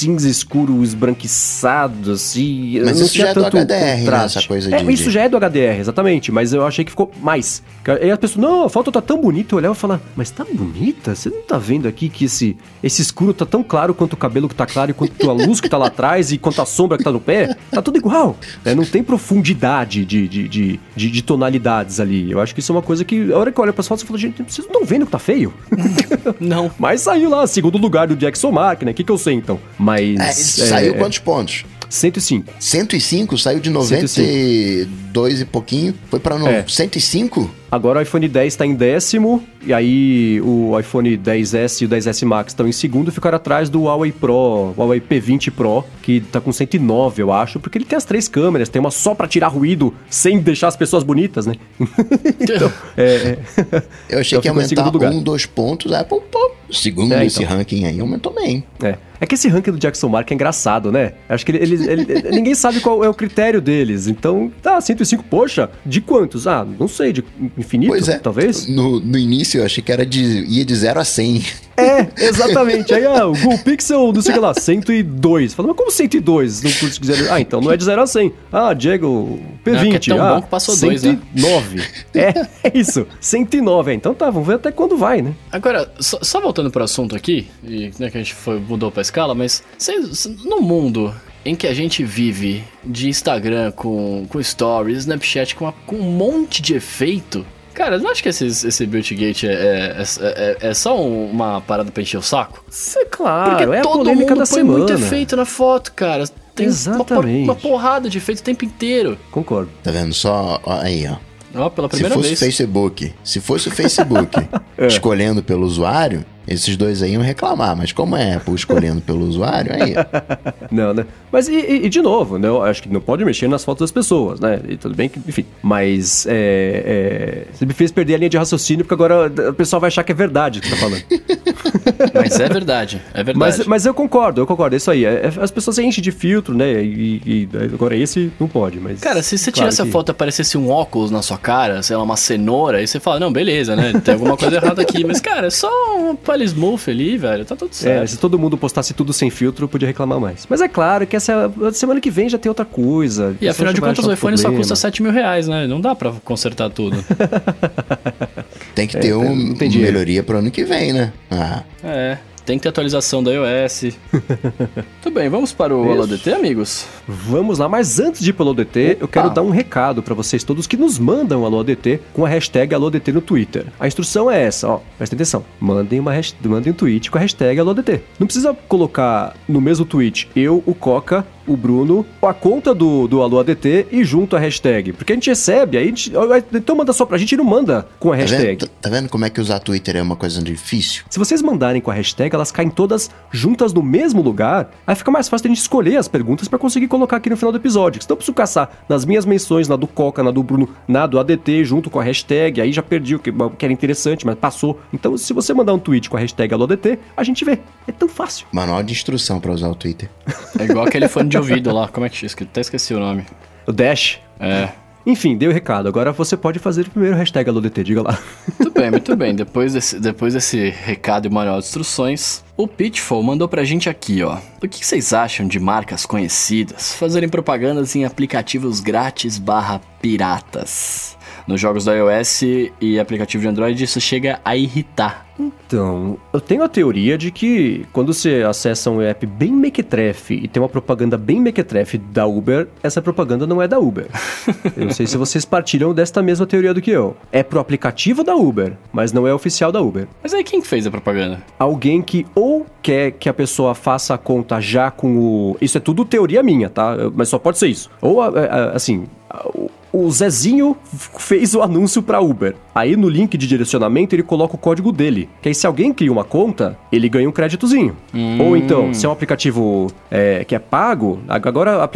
S1: cinza escuro esbranquiçado, assim.
S2: Mas
S1: não
S2: isso
S1: tinha
S2: já é do
S1: tanto
S2: HDR, né, essa coisa
S1: É,
S2: de-
S1: isso já é do HDR, exatamente, mas eu achei que ficou mais. Aí as pessoas, não, a foto tá tão bonita, eu olhava e falava, mas tá bonita? Você não tá vendo aqui que esse, esse escuro tá tão claro quanto o cabelo que tá claro, e quanto a luz que tá lá atrás, e quanto a sombra que tá no pé? Tá tudo igual. É, não tem profundidade de, de, de, de- de tonalidades ali. Eu acho que isso é uma coisa que, a hora que eu olho pras fotos, eu falo, gente, vocês não estão vendo que tá feio?
S3: Não.
S1: Mas saiu lá, segundo lugar do Jackson Mark, né? O que, que eu sei então? Mas.
S2: É,
S1: é,
S2: saiu quantos pontos?
S1: 105.
S2: 105? Saiu de 92 e pouquinho, foi pra no...
S1: É.
S2: 105?
S1: Agora o iPhone 10 está em décimo, e aí o iPhone 10S e o 10S Max estão em segundo, ficaram atrás do Huawei Pro, Huawei P20 Pro, que tá com 109, eu acho, porque ele tem as três câmeras, tem uma só pra tirar ruído sem deixar as pessoas bonitas, né? então, é, é.
S2: Eu achei
S1: Então
S2: que ia aumentar um, dois pontos, Apple, pô, segundo
S1: É,
S2: esse
S1: então.
S2: ranking aí, aumentou bem.
S1: É. É que esse ranking do Jackson Mark é engraçado, né? Acho que ele- ele- ele- ninguém sabe qual é o critério deles. Então, tá, 105, poxa, de quantos? Ah, não sei, de infinito,
S2: Pois é.
S1: talvez?
S2: No, no início eu achei que era de. ia de 0 a 100.
S1: É, exatamente. Aí, ah, o Google Pixel, não sei o que lá, 102. Fala, mas como 102? Não curso quiser. Ah, então não é de 0 a 100. Ah, Diego, P20.
S3: Não, que é tão
S1: ah,
S3: bom que passou dois, né?
S1: 109. É, é isso. 109. É, então tá, vamos ver até quando vai, né?
S3: Agora, só, só voltando pro assunto aqui, e né, que a gente foi, mudou pra escala, mas cês- no mundo em que a gente vive de Instagram com, com stories, Snapchat com, uma- com um monte de efeito, cara, eu não acho que esses- esse Buildgate é, é, é, é só um- uma parada pra encher o saco?
S1: Cê, claro,
S3: Porque
S1: é a
S3: todo
S1: polêmica
S3: mundo
S1: da
S3: põe
S1: semana.
S3: muito efeito na foto, cara. Tem uma
S1: Exatamente.
S3: Uma, porrada de efeito o tempo inteiro.
S1: Concordo.
S2: Tá vendo? Só aí, ó.
S3: Ó, pela
S2: Se
S3: primeira
S2: fosse
S3: vez.
S2: o Facebook, se fosse o Facebook
S1: É.
S2: escolhendo pelo usuário, esses dois aí iam reclamar. Mas como é a Apple escolhendo pelo usuário, aí.
S1: Não, né? Mas e, e- e de novo, né? Eu acho que não pode mexer nas fotos das pessoas, né? E tudo bem que, enfim. Mas é, é, você me fez perder a linha de raciocínio, porque agora o pessoal vai achar que é verdade o que você tá falando.
S3: Mas é verdade, é verdade.
S1: Mas, mas eu concordo, eu concordo, é isso aí. É- é- as pessoas se enchem de filtro, né? E, e- agora esse não pode, mas.
S3: Cara, se você
S1: claro
S3: tirasse a
S1: que-
S3: foto e aparecesse um óculos na sua cara, sei lá, uma cenoura, aí você fala, não, beleza, né? Tem alguma coisa errada aqui. Mas, cara, é só um pele smooth ali, velho. Tá tudo
S1: É,
S3: certo.
S1: se todo mundo postasse tudo sem filtro, eu podia reclamar mais. Mas é claro que essa semana que vem já tem outra coisa.
S3: E afinal de contas, o iPhone só
S1: problema.
S3: custa 7 mil reais, né? Não dá pra consertar tudo.
S2: Tem que ter
S1: É,
S2: um, uma melhoria pro ano que vem, né? Ah,
S3: é, tem que ter atualização da iOS. Tudo bem, vamos para o
S1: Isso.
S3: HoloDT, amigos?
S1: Vamos lá, mas antes de ir pelo ADT, eu quero dar um recado pra vocês todos que nos mandam Alô ADT com a hashtag AlôDT no Twitter. A instrução é essa, ó, presta atenção. Mandem, uma hasht- mandem um tweet com a hashtag AlôDT. Não precisa colocar no mesmo tweet eu, o Coca o Bruno a conta do, do Alô ADT e junto a hashtag. Porque a gente recebe, aí a gente, então manda só pra gente e não manda com a hashtag.
S2: Tá vendo, tá vendo como é que usar Twitter é uma coisa difícil?
S1: Se vocês mandarem com a hashtag, elas caem todas juntas no mesmo lugar, aí fica mais fácil a gente escolher as perguntas para conseguir colocar aqui no final do episódio. Senão eu preciso caçar nas minhas menções, na do Coca, na do Bruno, na do ADT, junto com a hashtag, aí já perdi o que, que era interessante, mas passou. Então, se você mandar um tweet com a hashtag AlôADT, a gente vê. É tão fácil.
S2: Manual de instrução para usar o Twitter.
S3: É igual aquele fone de ouvido lá, como é que escrito? Até esqueci o nome.
S1: O Dash?
S3: É.
S1: Enfim, dei o recado. Agora você pode fazer o primeiro hashtag AlôDT, diga lá.
S3: Muito bem, muito bem. Depois desse, depois desse recado e manual de instruções, o Pitfall mandou pra gente aqui, ó. O que vocês acham de marcas conhecidas fazerem propagandas em aplicativos grátis barra piratas? Nos jogos do iOS e aplicativo de Android, isso chega a irritar.
S1: Então, eu tenho a teoria de que quando você acessa um app bem mequetrefe e tem uma propaganda bem mequetrefe da Uber, essa propaganda não é da Uber. eu não sei se vocês partilham desta mesma teoria do que eu. É pro aplicativo da Uber, mas não é oficial da Uber.
S3: Mas aí quem fez a propaganda?
S1: Alguém que ou quer que a pessoa faça a conta já com o... Isso é tudo teoria minha, tá? Mas só pode ser isso. Ou, assim, o Zezinho fez o anúncio para Uber. Aí no link de direcionamento ele coloca o código dele. Que aí se alguém cria uma conta, ele ganha um créditozinho. Hum. Ou então, se é um aplicativo é, que é pago, agora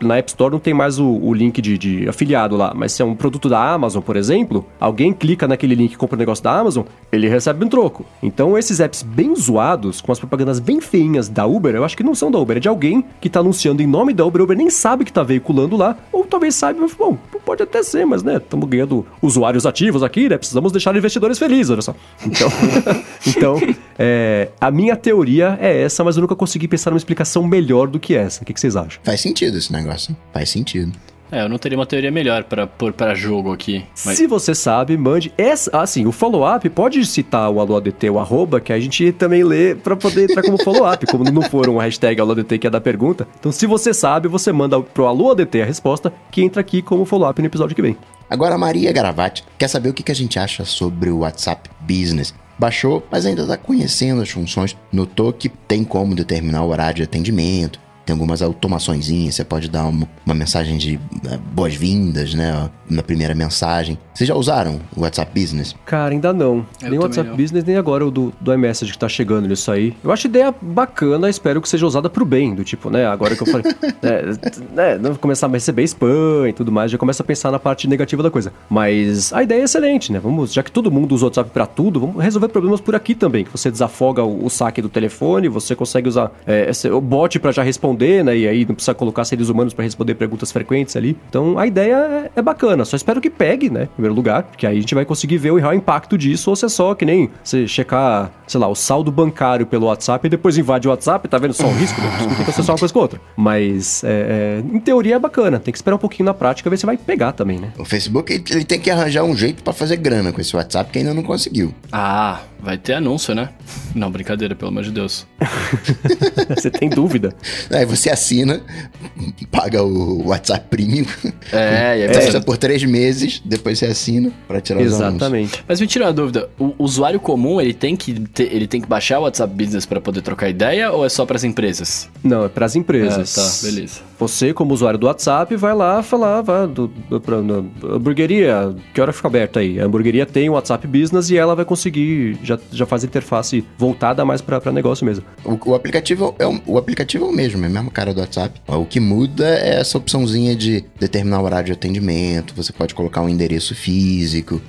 S1: na App Store não tem mais o, o link de, de, afiliado lá, mas se é um produto da Amazon, por exemplo, alguém clica naquele link e compra o um negócio da Amazon, ele recebe um troco. Então esses apps bem zoados, com as propagandas bem feinhas da Uber, eu acho que não são da Uber, é de alguém que tá anunciando em nome da Uber, a Uber nem sabe que tá veiculando lá, ou talvez saiba, mas bom, pode até ser, mas né, estamos ganhando usuários ativos aqui, né? Precisamos deixar investidores felizes, olha só. Então, então é, a minha teoria é essa, mas eu nunca consegui pensar numa explicação melhor do que essa. O que, que vocês acham?
S2: Faz sentido esse negócio. Faz sentido.
S3: É, eu não teria uma teoria melhor para pôr para jogo aqui.
S1: Mas... Se você sabe, mande. Essa, assim, o follow-up pode citar o AloADT, o arroba, que a gente também lê para poder entrar como follow-up, como não for um hashtag AloADT que é da pergunta. Então, se você sabe, você manda pro AloADT a resposta, que entra aqui como follow-up no episódio que vem.
S2: Agora, a Maria Garavati quer saber o que a gente acha sobre o WhatsApp Business. Baixou, mas ainda está conhecendo as funções. Notou que tem como determinar o horário de atendimento, tem algumas automações, você pode dar uma, uma mensagem de uh, boas-vindas, né? Na primeira mensagem. Vocês já usaram o WhatsApp Business?
S1: Cara, ainda não. Eu nem o WhatsApp não. Business, nem agora o do, do iMessage que tá chegando nisso aí. Eu acho ideia bacana, espero que seja usada pro bem, do tipo, né? Agora que eu falei, né, né, não começar a receber spam e tudo mais, já começa a pensar na parte negativa da coisa. Mas a ideia é excelente, né? Vamos, já que todo mundo usa o WhatsApp para tudo, vamos resolver problemas por aqui também, que você desafoga o, o saque do telefone, você consegue usar é, o bot para já responder responder, né? E aí não precisa colocar seres humanos para responder perguntas frequentes ali. Então a ideia é, é, bacana, só espero que pegue, né? Em primeiro lugar, porque aí a gente vai conseguir ver o real impacto disso, ou se é só que nem você checar, sei lá, o saldo bancário pelo WhatsApp e depois invade o WhatsApp, tá vendo só o risco? Né? Tem que associar uma coisa com outra. Mas é, é, em teoria é bacana, tem que esperar um pouquinho na prática ver se vai pegar também, né?
S2: O Facebook ele tem que arranjar um jeito para fazer grana com esse WhatsApp que ainda não conseguiu.
S3: Ah, vai ter anúncio, né? Não, brincadeira, pelo amor de Deus.
S1: você tem dúvida.
S2: É, você assina, paga o WhatsApp Premium.
S3: É, e aí
S2: testa por três meses, depois você assina para tirar os
S1: Exatamente.
S3: Mas me tira uma dúvida, o usuário comum, ele tem que ter, ele tem que baixar o WhatsApp Business para poder trocar ideia ou é só para as empresas?
S1: Não, é para as empresas.
S3: É, tá, beleza.
S1: Você, como usuário do WhatsApp, vai lá falar, vai do, pra, na hamburgueria, que hora fica aberta aí? A hamburgueria tem o WhatsApp Business e ela vai conseguir, já, já faz a interface voltada mais para negócio mesmo.
S2: O, o, aplicativo é o, o aplicativo é o mesmo, é a mesma cara do WhatsApp. O que muda é essa opçãozinha de determinar o horário de atendimento, você pode colocar um endereço físico,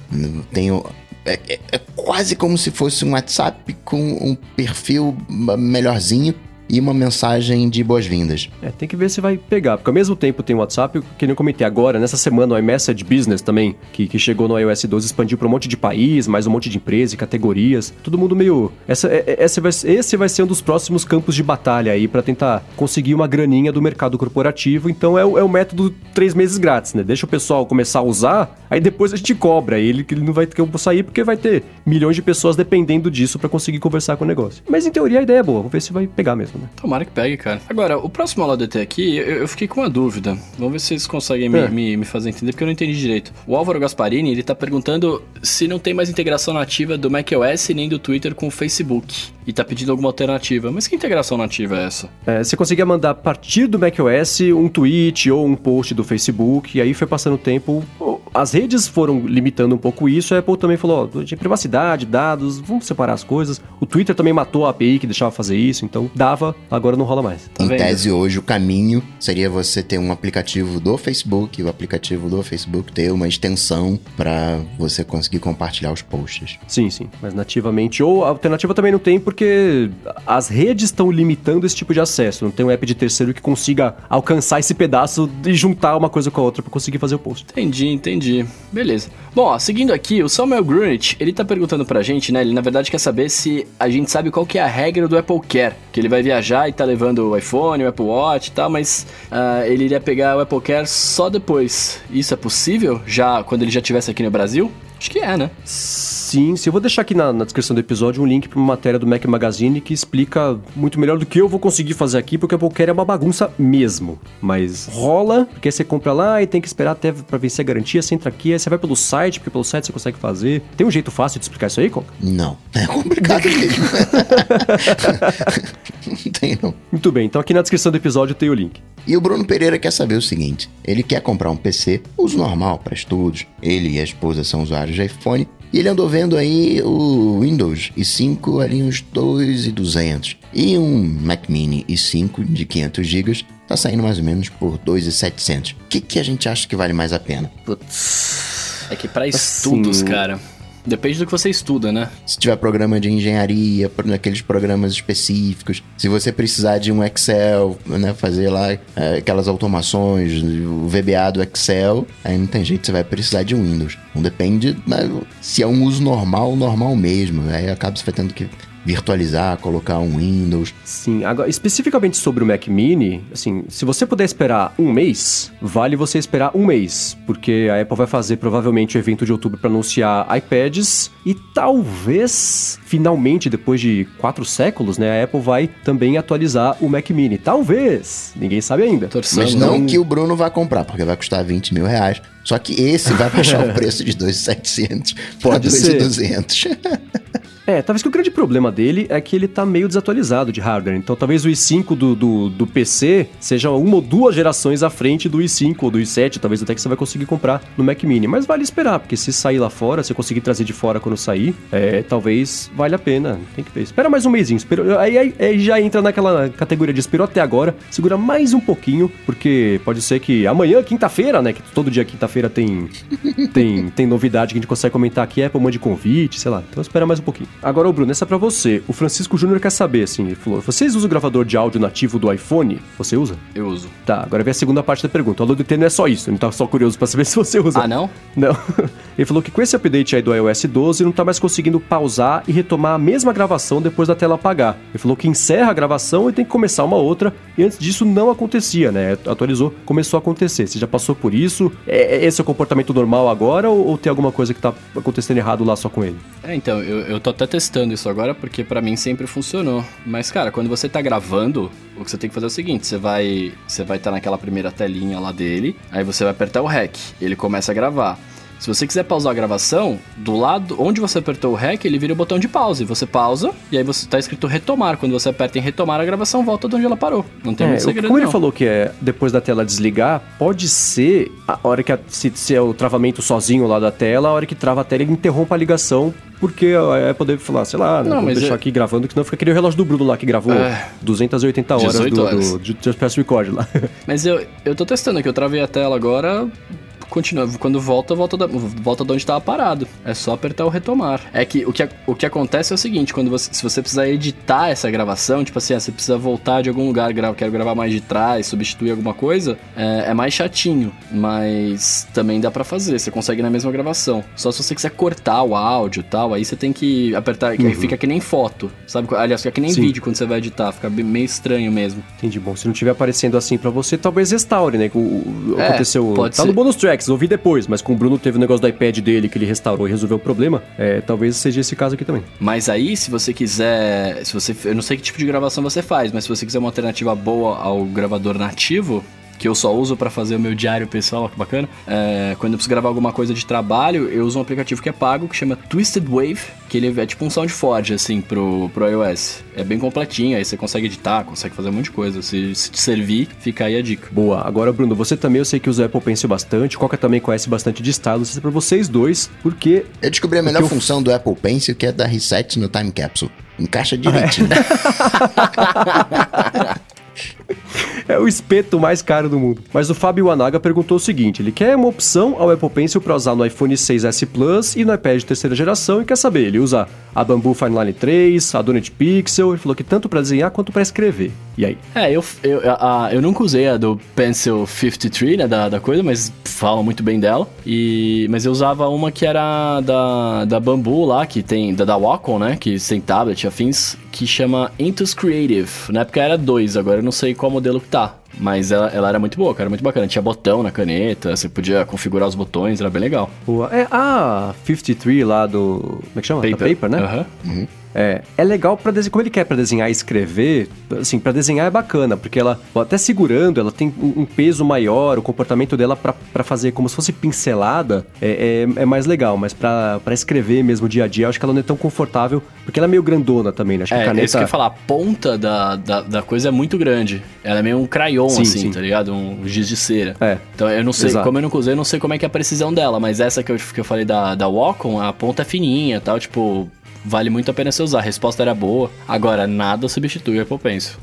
S2: tem o, é, é, é, quase como se fosse um WhatsApp com um perfil melhorzinho e uma mensagem de boas-vindas.
S1: É, tem que ver se vai pegar, porque ao mesmo tempo tem o WhatsApp, que nem eu comentei agora, nessa semana o iMessage Business também, que, que chegou no iOS 12, expandiu para um monte de país, mais um monte de empresas e categorias. Todo mundo meio. Essa, é, é, esse, vai, esse vai ser um dos próximos campos de batalha aí para tentar conseguir uma graninha do mercado corporativo. Então é, o, é o método três meses grátis, né? Deixa o pessoal começar a usar, aí depois a gente cobra. Ele, ele não vai ter como sair porque vai ter milhões de pessoas dependendo disso para conseguir conversar com o negócio. Mas em teoria a ideia é boa, vamos ver se vai pegar mesmo né?
S3: Tomara que pegue, cara. Agora, o próximo aula DT aqui, eu, eu, fiquei com uma dúvida. Vamos ver se vocês conseguem me, é. me, me, fazer entender, porque eu não entendi direito. O Álvaro Gasparini, ele tá perguntando se não tem mais integração nativa do macOS nem do Twitter com o Facebook. E tá pedindo alguma alternativa. Mas que integração nativa é essa?
S1: É, você conseguia mandar a partir do macOS um tweet ou um post do Facebook, e aí foi passando o tempo. As redes foram limitando um pouco isso, a Apple também falou: ó, de privacidade, dados, vamos separar as coisas. O Twitter também matou a API que deixava fazer isso, então dava, agora não rola mais.
S2: Tá em vendo? tese, hoje o caminho seria você ter um aplicativo do Facebook, o aplicativo do Facebook ter uma extensão para você conseguir compartilhar os posts.
S1: Sim, sim, mas nativamente. Ou a alternativa também não tem, porque as redes estão limitando esse tipo de acesso. Não tem um app de terceiro que consiga alcançar esse pedaço e juntar uma coisa com a outra para conseguir fazer o post.
S3: Entendi, entendi. Beleza. Bom, ó, seguindo aqui, o Samuel Grunich, ele tá perguntando pra gente, né? Ele na verdade quer saber se a gente sabe qual que é a regra do Apple Care. Que ele vai viajar e tá levando o iPhone, o Apple Watch e tal, mas uh, ele iria pegar o Apple Care só depois. Isso é possível? Já quando ele já estivesse aqui no Brasil? Acho que é, né?
S1: Sim, sim. Eu vou deixar aqui na, na descrição do episódio um link para uma matéria do Mac Magazine que explica muito melhor do que eu vou conseguir fazer aqui, porque a Apple é uma bagunça mesmo. Mas rola, porque você compra lá e tem que esperar até para vencer a garantia. Você entra aqui, aí você vai pelo site, porque pelo site você consegue fazer. Tem um jeito fácil de explicar isso aí, Conca?
S2: Não. É complicado mesmo. não tem, não.
S1: Muito bem, então aqui na descrição do episódio tem o link.
S2: E o Bruno Pereira quer saber o seguinte: ele quer comprar um PC, uso normal para estudos. Ele e a esposa são usuários de iPhone. E ele andou vendo aí o Windows i5 ali uns 2,200. E um Mac Mini i5 de 500 GB tá saindo mais ou menos por 2,700. O que, que a gente acha que vale mais a pena?
S3: Putz. É que para estudos, assim... cara Depende do que você estuda, né?
S2: Se tiver programa de engenharia, naqueles programas específicos, se você precisar de um Excel, né, fazer lá é, aquelas automações, o VBA do Excel, aí não tem jeito, você vai precisar de Windows. Não depende né, se é um uso normal, normal mesmo. Aí acaba você tendo que virtualizar, colocar um Windows.
S1: Sim, agora especificamente sobre o Mac Mini, assim, se você puder esperar um mês, vale você esperar um mês, porque a Apple vai fazer provavelmente o evento de outubro para anunciar iPads e talvez, finalmente, depois de quatro séculos, né, a Apple vai também atualizar o Mac Mini. Talvez, ninguém sabe ainda.
S2: Mas não que o Bruno vá comprar, porque vai custar 20 mil reais. Só que esse vai baixar o preço de 2.700 para 2.200.
S1: É, talvez que o grande problema dele é que ele tá meio desatualizado de hardware. Então talvez o i5 do, do, do, PC seja uma ou duas gerações à frente do i5 ou do i7, talvez até que você vai conseguir comprar no Mac Mini. Mas vale esperar, porque se sair lá fora, se conseguir trazer de fora quando sair, é, talvez valha a pena. Tem que ver. Espera mais um mêsinho. Espero, aí, aí, aí, já entra naquela categoria de esperou até agora, segura mais um pouquinho, porque pode ser que amanhã, quinta-feira, né? Que todo dia quinta-feira tem, tem, tem novidade que a gente consegue comentar aqui, Apple mande convite, sei lá. Então espera mais um pouquinho. Agora, o Bruno, essa é pra você. O Francisco Júnior quer saber, assim, ele falou: vocês usam o gravador de áudio nativo do iPhone? Você usa?
S3: Eu uso.
S1: Tá, agora vem a segunda parte da pergunta. O aluno não é só isso, ele tá só curioso pra saber se você usa.
S3: Ah, não?
S1: Não. Ele falou que com esse update aí do iOS 12 não tá mais conseguindo pausar e retomar a mesma gravação depois da tela apagar. Ele falou que encerra a gravação e tem que começar uma outra, e antes disso não acontecia, né? Atualizou, começou a acontecer. Você já passou por isso? É, é esse é o comportamento normal agora ou, ou tem alguma coisa que tá acontecendo errado lá só com ele?
S3: É, então, eu, eu tô até testando isso agora porque para mim sempre funcionou. Mas, cara, quando você tá gravando, o que você tem que fazer é o seguinte: você vai você vai estar tá naquela primeira telinha lá dele, aí você vai apertar o REC, ele começa a gravar. Se você quiser pausar a gravação, do lado onde você apertou o REC, ele vira o botão de pause. Você pausa e aí você tá escrito retomar. Quando você aperta em retomar, a gravação volta de onde ela parou. Não tem é, muito segredo.
S1: Como
S3: ele
S1: não. falou que é depois da tela desligar, pode ser a hora que a, se, se é o travamento sozinho lá da tela, a hora que trava a tela ele interrompa a ligação porque é poder falar, sei lá, né, não, vamos deixar é... aqui gravando, que senão fica aquele relógio do Bruno lá que gravou é... 280 horas do, horas. do, do Just Press Record lá.
S3: Mas eu, eu tô testando aqui, eu travei a tela agora, continua. Quando volta, volta, da, volta de onde estava parado. É só apertar o retomar. É que o que, o que acontece é o seguinte: quando você, se você precisar editar essa gravação, tipo assim, ah, você precisa voltar de algum lugar, grava, quero gravar mais de trás, substituir alguma coisa, é, é mais chatinho. Mas também dá para fazer. Você consegue na mesma gravação. Só se você quiser cortar o áudio e tal, aí você tem que apertar. Uhum. fica que nem foto, sabe? Aliás, fica que nem Sim. vídeo quando você vai editar. Fica meio estranho mesmo.
S1: Entendi. Bom, se não estiver aparecendo assim para você, talvez restaure, né? O, o, é, aconteceu. Pode tá ser. no bonus track Tracks, ouvi depois, mas com o Bruno teve o um negócio do iPad dele que ele restaurou e resolveu o problema, é, talvez seja esse caso aqui também.
S3: Mas aí, se você quiser, se você, eu não sei que tipo de gravação você faz, mas se você quiser uma alternativa boa ao gravador nativo, que eu só uso para fazer o meu diário pessoal, ó, que bacana. É, quando eu preciso gravar alguma coisa de trabalho, eu uso um aplicativo que é pago, que chama Twisted Wave, que ele é tipo um SoundForge, assim, pro, pro iOS. É bem completinho, aí você consegue editar, consegue fazer um monte de coisa. Se, se te servir, fica aí a dica.
S1: Boa. Agora, Bruno, você também, eu sei que usa o Apple Pencil bastante, Coca também conhece bastante de stylus, isso é pra vocês dois, porque...
S2: Eu descobri a melhor
S1: eu...
S2: função do Apple Pencil, que é dar reset no Time Capsule. Encaixa direitinho.
S1: é o espeto mais caro do mundo. Mas o Fábio Wanaga perguntou o seguinte: ele quer uma opção ao Apple Pencil para usar no iPhone 6S Plus e no iPad de terceira geração e quer saber, ele usa a Bamboo Fineline 3, a Donut Pixel, ele falou que tanto para desenhar quanto para escrever. E aí?
S3: É, eu, eu, a, eu nunca usei a do Pencil 53, né, da, da coisa, mas falam muito bem dela. E, mas eu usava uma que era da, da Bamboo lá, que tem, da, da Wacom, né, que tem tablet afins, que chama Intus Creative. Na época era dois, agora eu não sei qual modelo que tá. Mas ela, ela, era muito boa, cara, muito bacana. Tinha botão na caneta, você podia configurar os botões, era bem legal.
S1: Boa. É a 53 lá do. Como é que chama?
S3: Paper,
S1: da paper né?
S3: Uhum. uhum.
S1: É, é legal para desenhar, como ele quer para desenhar e escrever, assim, para desenhar é bacana, porque ela, até segurando, ela tem um, peso maior, o comportamento dela para fazer como se fosse pincelada é, é, é mais legal, mas para escrever mesmo dia a dia, eu acho que ela não é tão confortável, porque ela é meio grandona também, né? Acho
S3: é,
S1: que a caneta...
S3: isso que eu ia falar, a ponta da, da, da, coisa é muito grande, ela é meio um crayon, sim, assim, sim. tá ligado? Um giz de cera.
S1: É.
S3: Então eu não sei, Exato. como eu não usei, eu não sei como é que é a precisão dela, mas essa que eu, que eu falei da, da Wacom, a ponta é fininha tal, tipo, vale muito a pena você usar. A resposta era boa. Agora, nada substitui o Apple.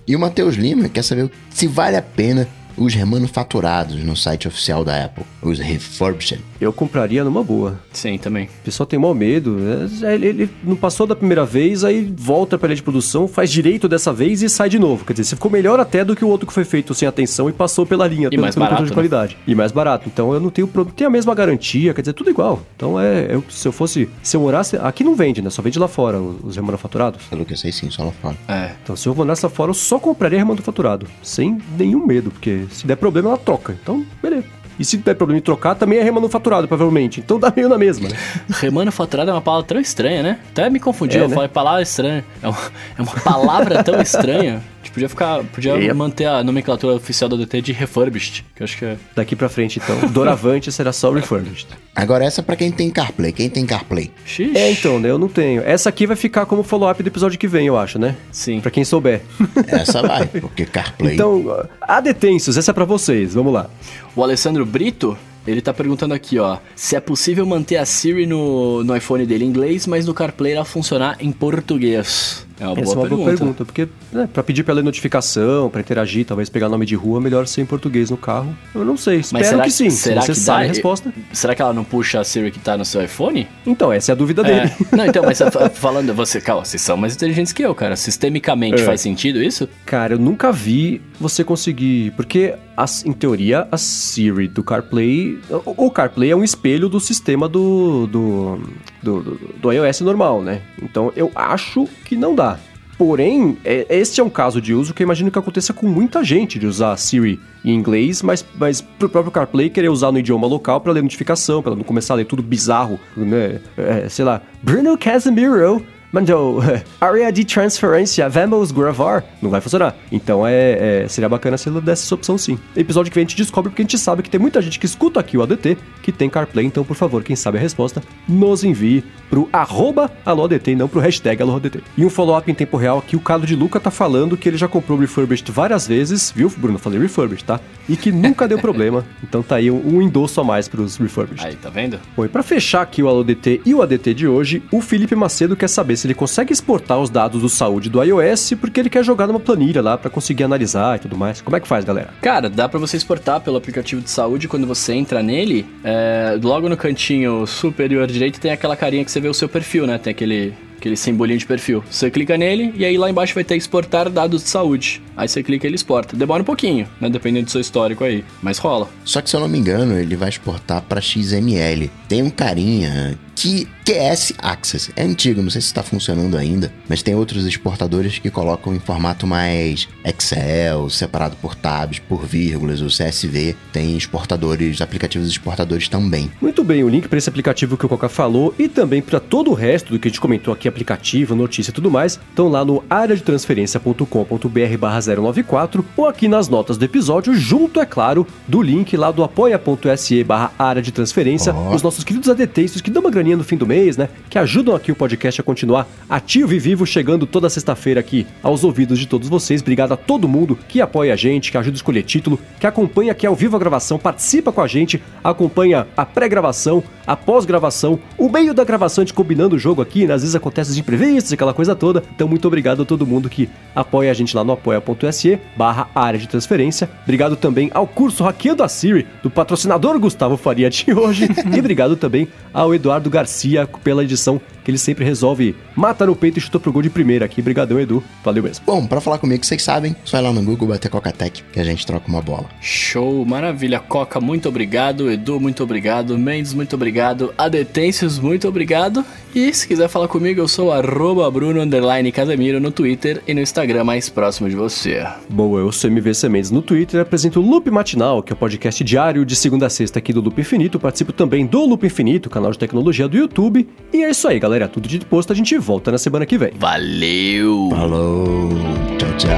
S2: E o Matheus Lima quer saber se vale a pena os remanufaturados no site oficial da Apple, os refurbished.
S1: Eu compraria numa boa.
S3: Sim, também.
S1: O pessoal tem mau medo. É, ele, ele não passou da primeira vez, aí volta pra linha de produção, faz direito dessa vez e sai de novo. Quer dizer, você ficou melhor até do que o outro que foi feito sem atenção e passou pela linha,
S3: e pelo, mais barato, de
S1: né? qualidade. E mais barato. Então eu não tenho problema. Tem a mesma garantia, quer dizer, tudo igual. Então é. Eu, se eu fosse. Se eu morasse. Aqui não vende, né? Só vende lá fora os remanufaturados.
S2: Pelo que eu sei, sim, só lá fora.
S1: É. Então se eu morasse lá fora, eu só compraria remanufaturado. Sem nenhum medo, porque se der problema, ela troca. Então, beleza. E se der problema em trocar, também é remanufaturado, provavelmente. Então dá meio na mesma. Né?
S3: remanufaturado é uma palavra tão estranha, né? Até me confundi, é, eu né? falei palavra estranha. É uma, é uma palavra tão estranha. Tipo, podia ficar. Podia manter a nomenclatura oficial do DT de refurbished, que eu acho que é.
S1: Daqui pra frente, então. Doravante será só refurbished.
S2: Agora, essa é pra quem tem CarPlay. Quem tem CarPlay?
S1: É, então, né? Eu não tenho. Essa aqui vai ficar como follow-up do episódio que vem, eu acho, né?
S3: Sim.
S1: Pra quem souber.
S2: Essa vai, porque CarPlay.
S1: Então, adetensos, essa é pra vocês. Vamos lá.
S3: O Alessandro Brito ele tá perguntando aqui, ó, se é possível manter a Siri no, no iPhone dele em inglês, mas no CarPlay ela funcionar em português.
S1: É uma Essa boa é uma pergunta. boa pergunta, porque né, para pedir para ler notificação, para interagir, talvez pegar nome de rua, melhor ser em português no carro. Eu não sei, espero
S3: será
S1: que, sim.
S3: Será
S1: se
S3: você
S1: que sabe a resposta.
S3: Será que ela não puxa a Siri que tá no seu iPhone?
S1: Então, essa é a dúvida
S3: é.
S1: dele.
S3: Não, então, mas falando, você, calma, vocês são mais inteligentes que eu, cara. Sistemicamente é. faz sentido isso?
S1: Cara, eu nunca vi você conseguir, porque as, em teoria a Siri do CarPlay, o, o CarPlay é um espelho do sistema do do, do, do, do iOS normal, né? Então eu acho que não dá. Porém, é, este é um caso de uso que eu imagino que aconteça com muita gente de usar Siri em inglês, mas, mas pro próprio CarPlay querer usar no idioma local para ler notificação, para não começar a ler tudo bizarro, né? É, sei lá, Bruno Casemiro mandou área de transferência, vamos gravar. Não vai funcionar. Então é, é, seria bacana se ele desse essa opção sim. Episódio que vem a gente descobre porque a gente sabe que tem muita gente que escuta aqui o ADT que tem CarPlay. Então, por favor, quem sabe a resposta, nos envie pro arroba AloADT e não pro hashtag AloADT. E um follow-up em tempo real aqui, o Carlos de Luca tá falando que ele já comprou o Refurbished várias vezes, viu, Bruno? Falei Refurbished, tá? E que nunca deu problema. Então tá aí um, um endosso a mais pros Refurbished.
S3: Aí, tá vendo?
S1: Bom, e pra fechar aqui o AloADT e o ADT de hoje, o Felipe Macedo quer saber se ele consegue exportar os dados do saúde do iOS porque ele quer jogar numa planilha lá para conseguir analisar e tudo mais. Como é que faz, galera?
S3: Cara, dá para você exportar pelo aplicativo de saúde quando você entra nele. É, logo no cantinho superior direito tem aquela carinha que você vê o seu perfil, né? Tem aquele aquele simbolinho de perfil. Você clica nele e aí lá embaixo vai ter exportar dados de saúde. Aí você clica e ele exporta. Demora um pouquinho, né? Dependendo do seu histórico aí. Mas rola.
S2: Só que se eu não me engano, ele vai exportar para XML. Tem um carinha que QS Access. É antigo, não sei se está funcionando ainda, mas tem outros exportadores que colocam em formato mais Excel, separado por tabs, por vírgulas, o CSV. Tem exportadores, aplicativos exportadores também.
S1: Muito bem, o link para esse aplicativo que o Coca falou e também para todo o resto do que a gente comentou aqui aplicativo, notícia e tudo mais, estão lá no areadetransferência.com.br barra 094 ou aqui nas notas do episódio, junto, é claro, do link lá do apoia.se barra área de transferência,
S2: Ó.
S1: os nossos queridos adetêncios que dão uma graninha no fim do mês, né? Que ajudam aqui o podcast a continuar ativo e vivo, chegando toda sexta-feira aqui aos ouvidos de todos vocês. Obrigado a todo mundo que apoia a gente, que ajuda a escolher título, que acompanha aqui ao vivo a gravação, participa com a gente, acompanha a pré-gravação, a pós-gravação, o meio da gravação, a gente combinando o jogo aqui, né? às vezes acontece os imprevistos, aquela coisa toda. Então, muito obrigado a todo mundo que apoia a gente lá no apoia.se barra área de transferência. Obrigado também ao curso Hackeando a Siri, do patrocinador Gustavo Faria de hoje. e obrigado também ao Eduardo Garcia pela edição que ele sempre resolve, mata no peito e chuta pro gol de primeira aqui. Obrigadão, Edu. Valeu mesmo.
S2: Bom, pra falar comigo, vocês sabem, só ir lá no Google bater Coca-Tech que a gente troca uma bola.
S3: Show, maravilha. Coca, muito obrigado. Edu, muito obrigado. Mendes, muito obrigado. Adetêncios, muito obrigado. E se quiser falar comigo, eu sou arroba Bruno underline Casemiro no Twitter e no Instagram mais próximo de você.
S1: Bom, eu sou MVC Mendes no Twitter e apresento o Loop Matinal, que é o podcast diário de segunda a sexta aqui do Loop Infinito. Participo também do Loop Infinito, canal de tecnologia do YouTube. E é isso aí, galera. Tudo de posto, a gente volta na semana que vem.
S3: Valeu!
S2: Falou, tchau, tchau.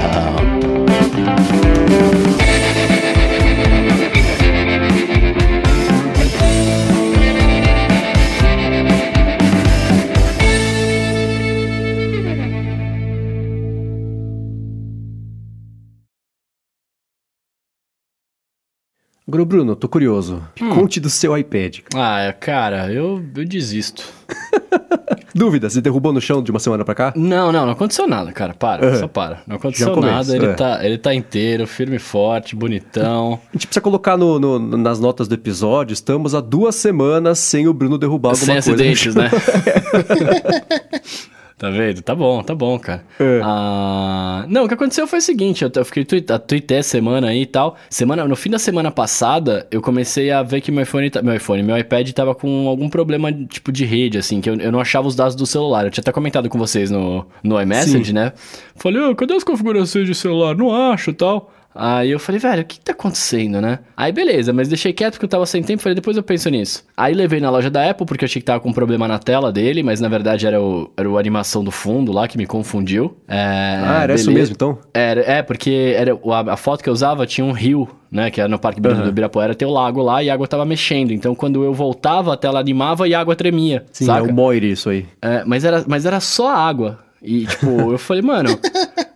S1: Agora, Bruno, tô curioso.
S3: Hum.
S1: Conte do seu iPad.
S3: Ah, cara, eu, eu desisto.
S1: Dúvida, você derrubou no chão de uma semana pra cá?
S3: Não, não, não aconteceu nada, cara. Para,
S1: Uhum.
S3: só para. Não aconteceu
S1: Já começa,
S3: nada. Ele,
S1: é.
S3: tá, ele tá inteiro, firme e forte, bonitão.
S1: A gente precisa colocar no, no- nas notas do episódio. Estamos há duas semanas sem o Bruno derrubar alguma
S3: Sem
S1: coisa. no
S3: acidentes, né? tá vendo? Tá bom, tá bom, cara.
S1: É.
S3: Ah, não, o que aconteceu foi o seguinte, eu, eu fiquei tweet, a tweetei essa semana aí e tal. Semana, no fim da semana passada, eu comecei a ver que meu iPhone, meu iPhone, meu iPad tava com algum problema tipo de rede, assim, que eu, eu não achava os dados do celular. Eu tinha até comentado com vocês no, no iMessage,
S1: Sim.
S3: né? Falei, ô, cadê as configurações de celular? Não acho e tal. Aí eu falei, velho, o que que tá acontecendo, né? Aí beleza, mas deixei quieto porque eu tava sem tempo, falei, depois eu penso nisso. Aí levei na loja da Apple porque eu achei que tava com um problema na tela dele, mas na verdade era o, era o animação do fundo lá que me confundiu. É,
S1: Ah, era isso
S3: beleza.
S1: mesmo, então?
S3: Era, é, porque era, a, a foto que eu usava tinha um rio, né? Que era no Parque
S1: Aham.
S3: do Ibirapuera, tem o lago lá e a água tava mexendo. Então quando eu voltava, a tela animava e a água tremia.
S1: Sim,
S3: saca?
S1: é o Moire isso aí.
S3: É, mas, era, mas era só água. E, tipo, eu falei, mano.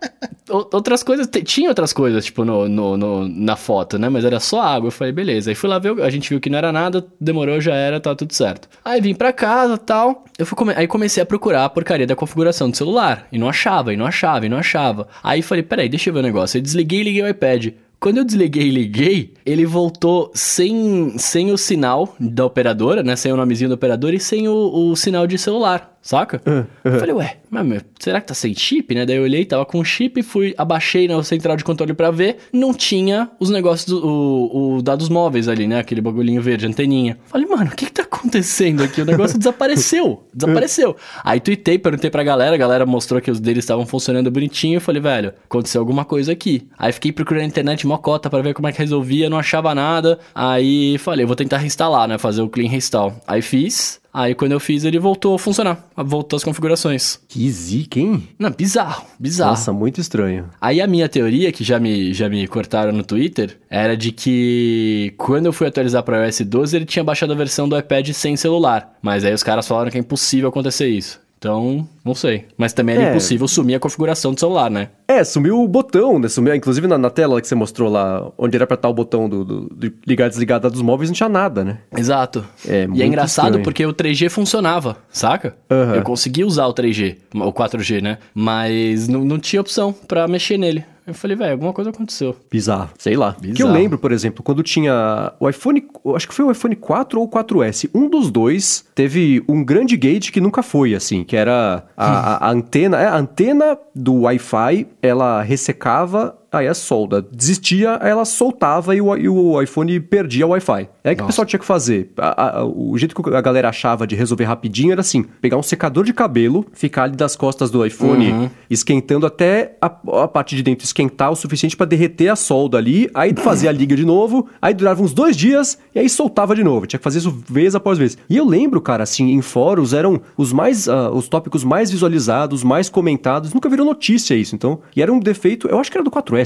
S3: Outras coisas, tinha outras coisas, tipo, no, no, no- na foto, né? Mas era só água. Eu falei, beleza. Aí fui lá ver, a gente viu que não era nada, demorou, já era, tá tudo certo. Aí vim pra casa tal. Eu fui come- Aí comecei a procurar a porcaria da configuração do celular. E não achava, e não achava, e não achava. Aí falei, peraí, deixa eu ver o negócio. Eu desliguei e liguei o iPad. Quando eu desliguei e liguei, ele voltou sem, sem o sinal da operadora, né? Sem o nomezinho da operadora e sem o, o sinal de celular, saca? Eu falei, ué, mas meu, será que tá sem chip, né? Daí eu olhei, tava com chip, fui, abaixei na central de controle pra ver, não tinha os negócios, do, o, o dados móveis ali, né? Aquele bagulhinho verde, anteninha. Falei, mano, o que que tá acontecendo aqui? O negócio desapareceu, desapareceu. Aí tuitei, perguntei pra galera, a galera mostrou que os deles estavam funcionando bonitinho, eu falei, velho, aconteceu alguma coisa aqui. Aí fiquei procurando na internet mocota pra ver como é que resolvia, não achava nada. Aí falei, vou tentar reinstalar, né? Fazer o clean reinstall. Aí fiz. Aí quando eu fiz, ele voltou a funcionar. Voltou as configurações.
S1: Que zica, hein?
S3: Não, bizarro, bizarro.
S1: Nossa, muito estranho.
S3: Aí a minha teoria, que já me, já me cortaram no Twitter, era de que quando eu fui atualizar para iOS 12, ele tinha baixado a versão do iPad sem celular. Mas aí os caras falaram que é impossível acontecer isso. Então, não sei. Mas também era
S1: É.
S3: impossível sumir a configuração do celular, né?
S1: É, sumiu o botão, né? Sumiu, inclusive na, na tela que você mostrou lá, onde era pra estar o botão do, do, do ligar e desligar dos móveis, não tinha nada, né?
S3: Exato.
S1: É,
S3: e é engraçado
S1: estranho.
S3: porque o 3G funcionava, saca?
S1: Aham.
S3: Eu consegui usar o 3G, o 4G, né? Mas não, não tinha opção pra mexer nele. Eu falei, velho, alguma coisa aconteceu.
S1: Bizarro, sei lá.
S3: Bizarro.
S1: Que eu lembro, por exemplo, quando tinha o iPhone, acho que foi o iPhone 4 ou o 4S, um dos dois teve um grande gate que nunca foi, assim, que era a, a- a antena, é, a antena do Wi-Fi, ela ressecava aí a solda desistia, aí ela soltava e o, e o iPhone perdia o Wi-Fi. É aí que o pessoal tinha que fazer. A, a, o jeito que a galera achava de resolver rapidinho era assim: pegar um secador de cabelo, ficar ali das costas do iPhone uhum. esquentando até a, a, parte de dentro esquentar o suficiente para derreter a solda ali, aí fazia a liga de novo, aí durava uns dois dias e aí soltava de novo. Tinha que fazer isso vez após vez. E eu lembro, cara, assim, em fóruns eram os mais. Uh, os tópicos mais visualizados, mais comentados. Nunca virou notícia isso. Então, e era um defeito, eu acho que era do 4S.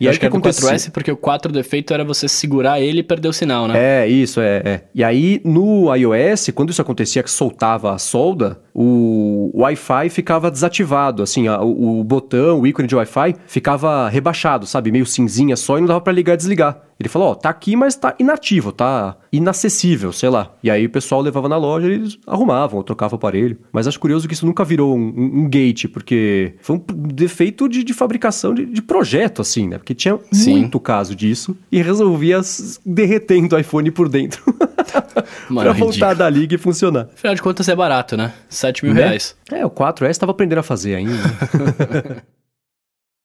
S3: E eu acho que, que era do 4S porque o 4 defeito era você segurar ele e perder o sinal, né?
S1: É, isso, é, é. E aí no iOS, quando isso acontecia que soltava a solda, o Wi-Fi ficava desativado, assim, a, o, o, botão, o ícone de Wi-Fi ficava rebaixado, sabe? Meio cinzinha só e não dava para ligar e desligar. Ele falou, ó, oh, tá aqui, mas tá inativo, tá inacessível, sei lá. E aí o pessoal levava na loja e eles arrumavam, trocavam o aparelho. Mas acho curioso que isso nunca virou um, um, um gate, porque foi um defeito de, de fabricação de, de, projeto, assim, né? Porque tinha Sim. muito caso disso e resolvia derretendo o iPhone por dentro. Mano, pra voltar da liga e funcionar.
S3: Afinal de contas é barato, né? 7 mil né? reais.
S1: É, o 4S tava aprendendo a fazer ainda.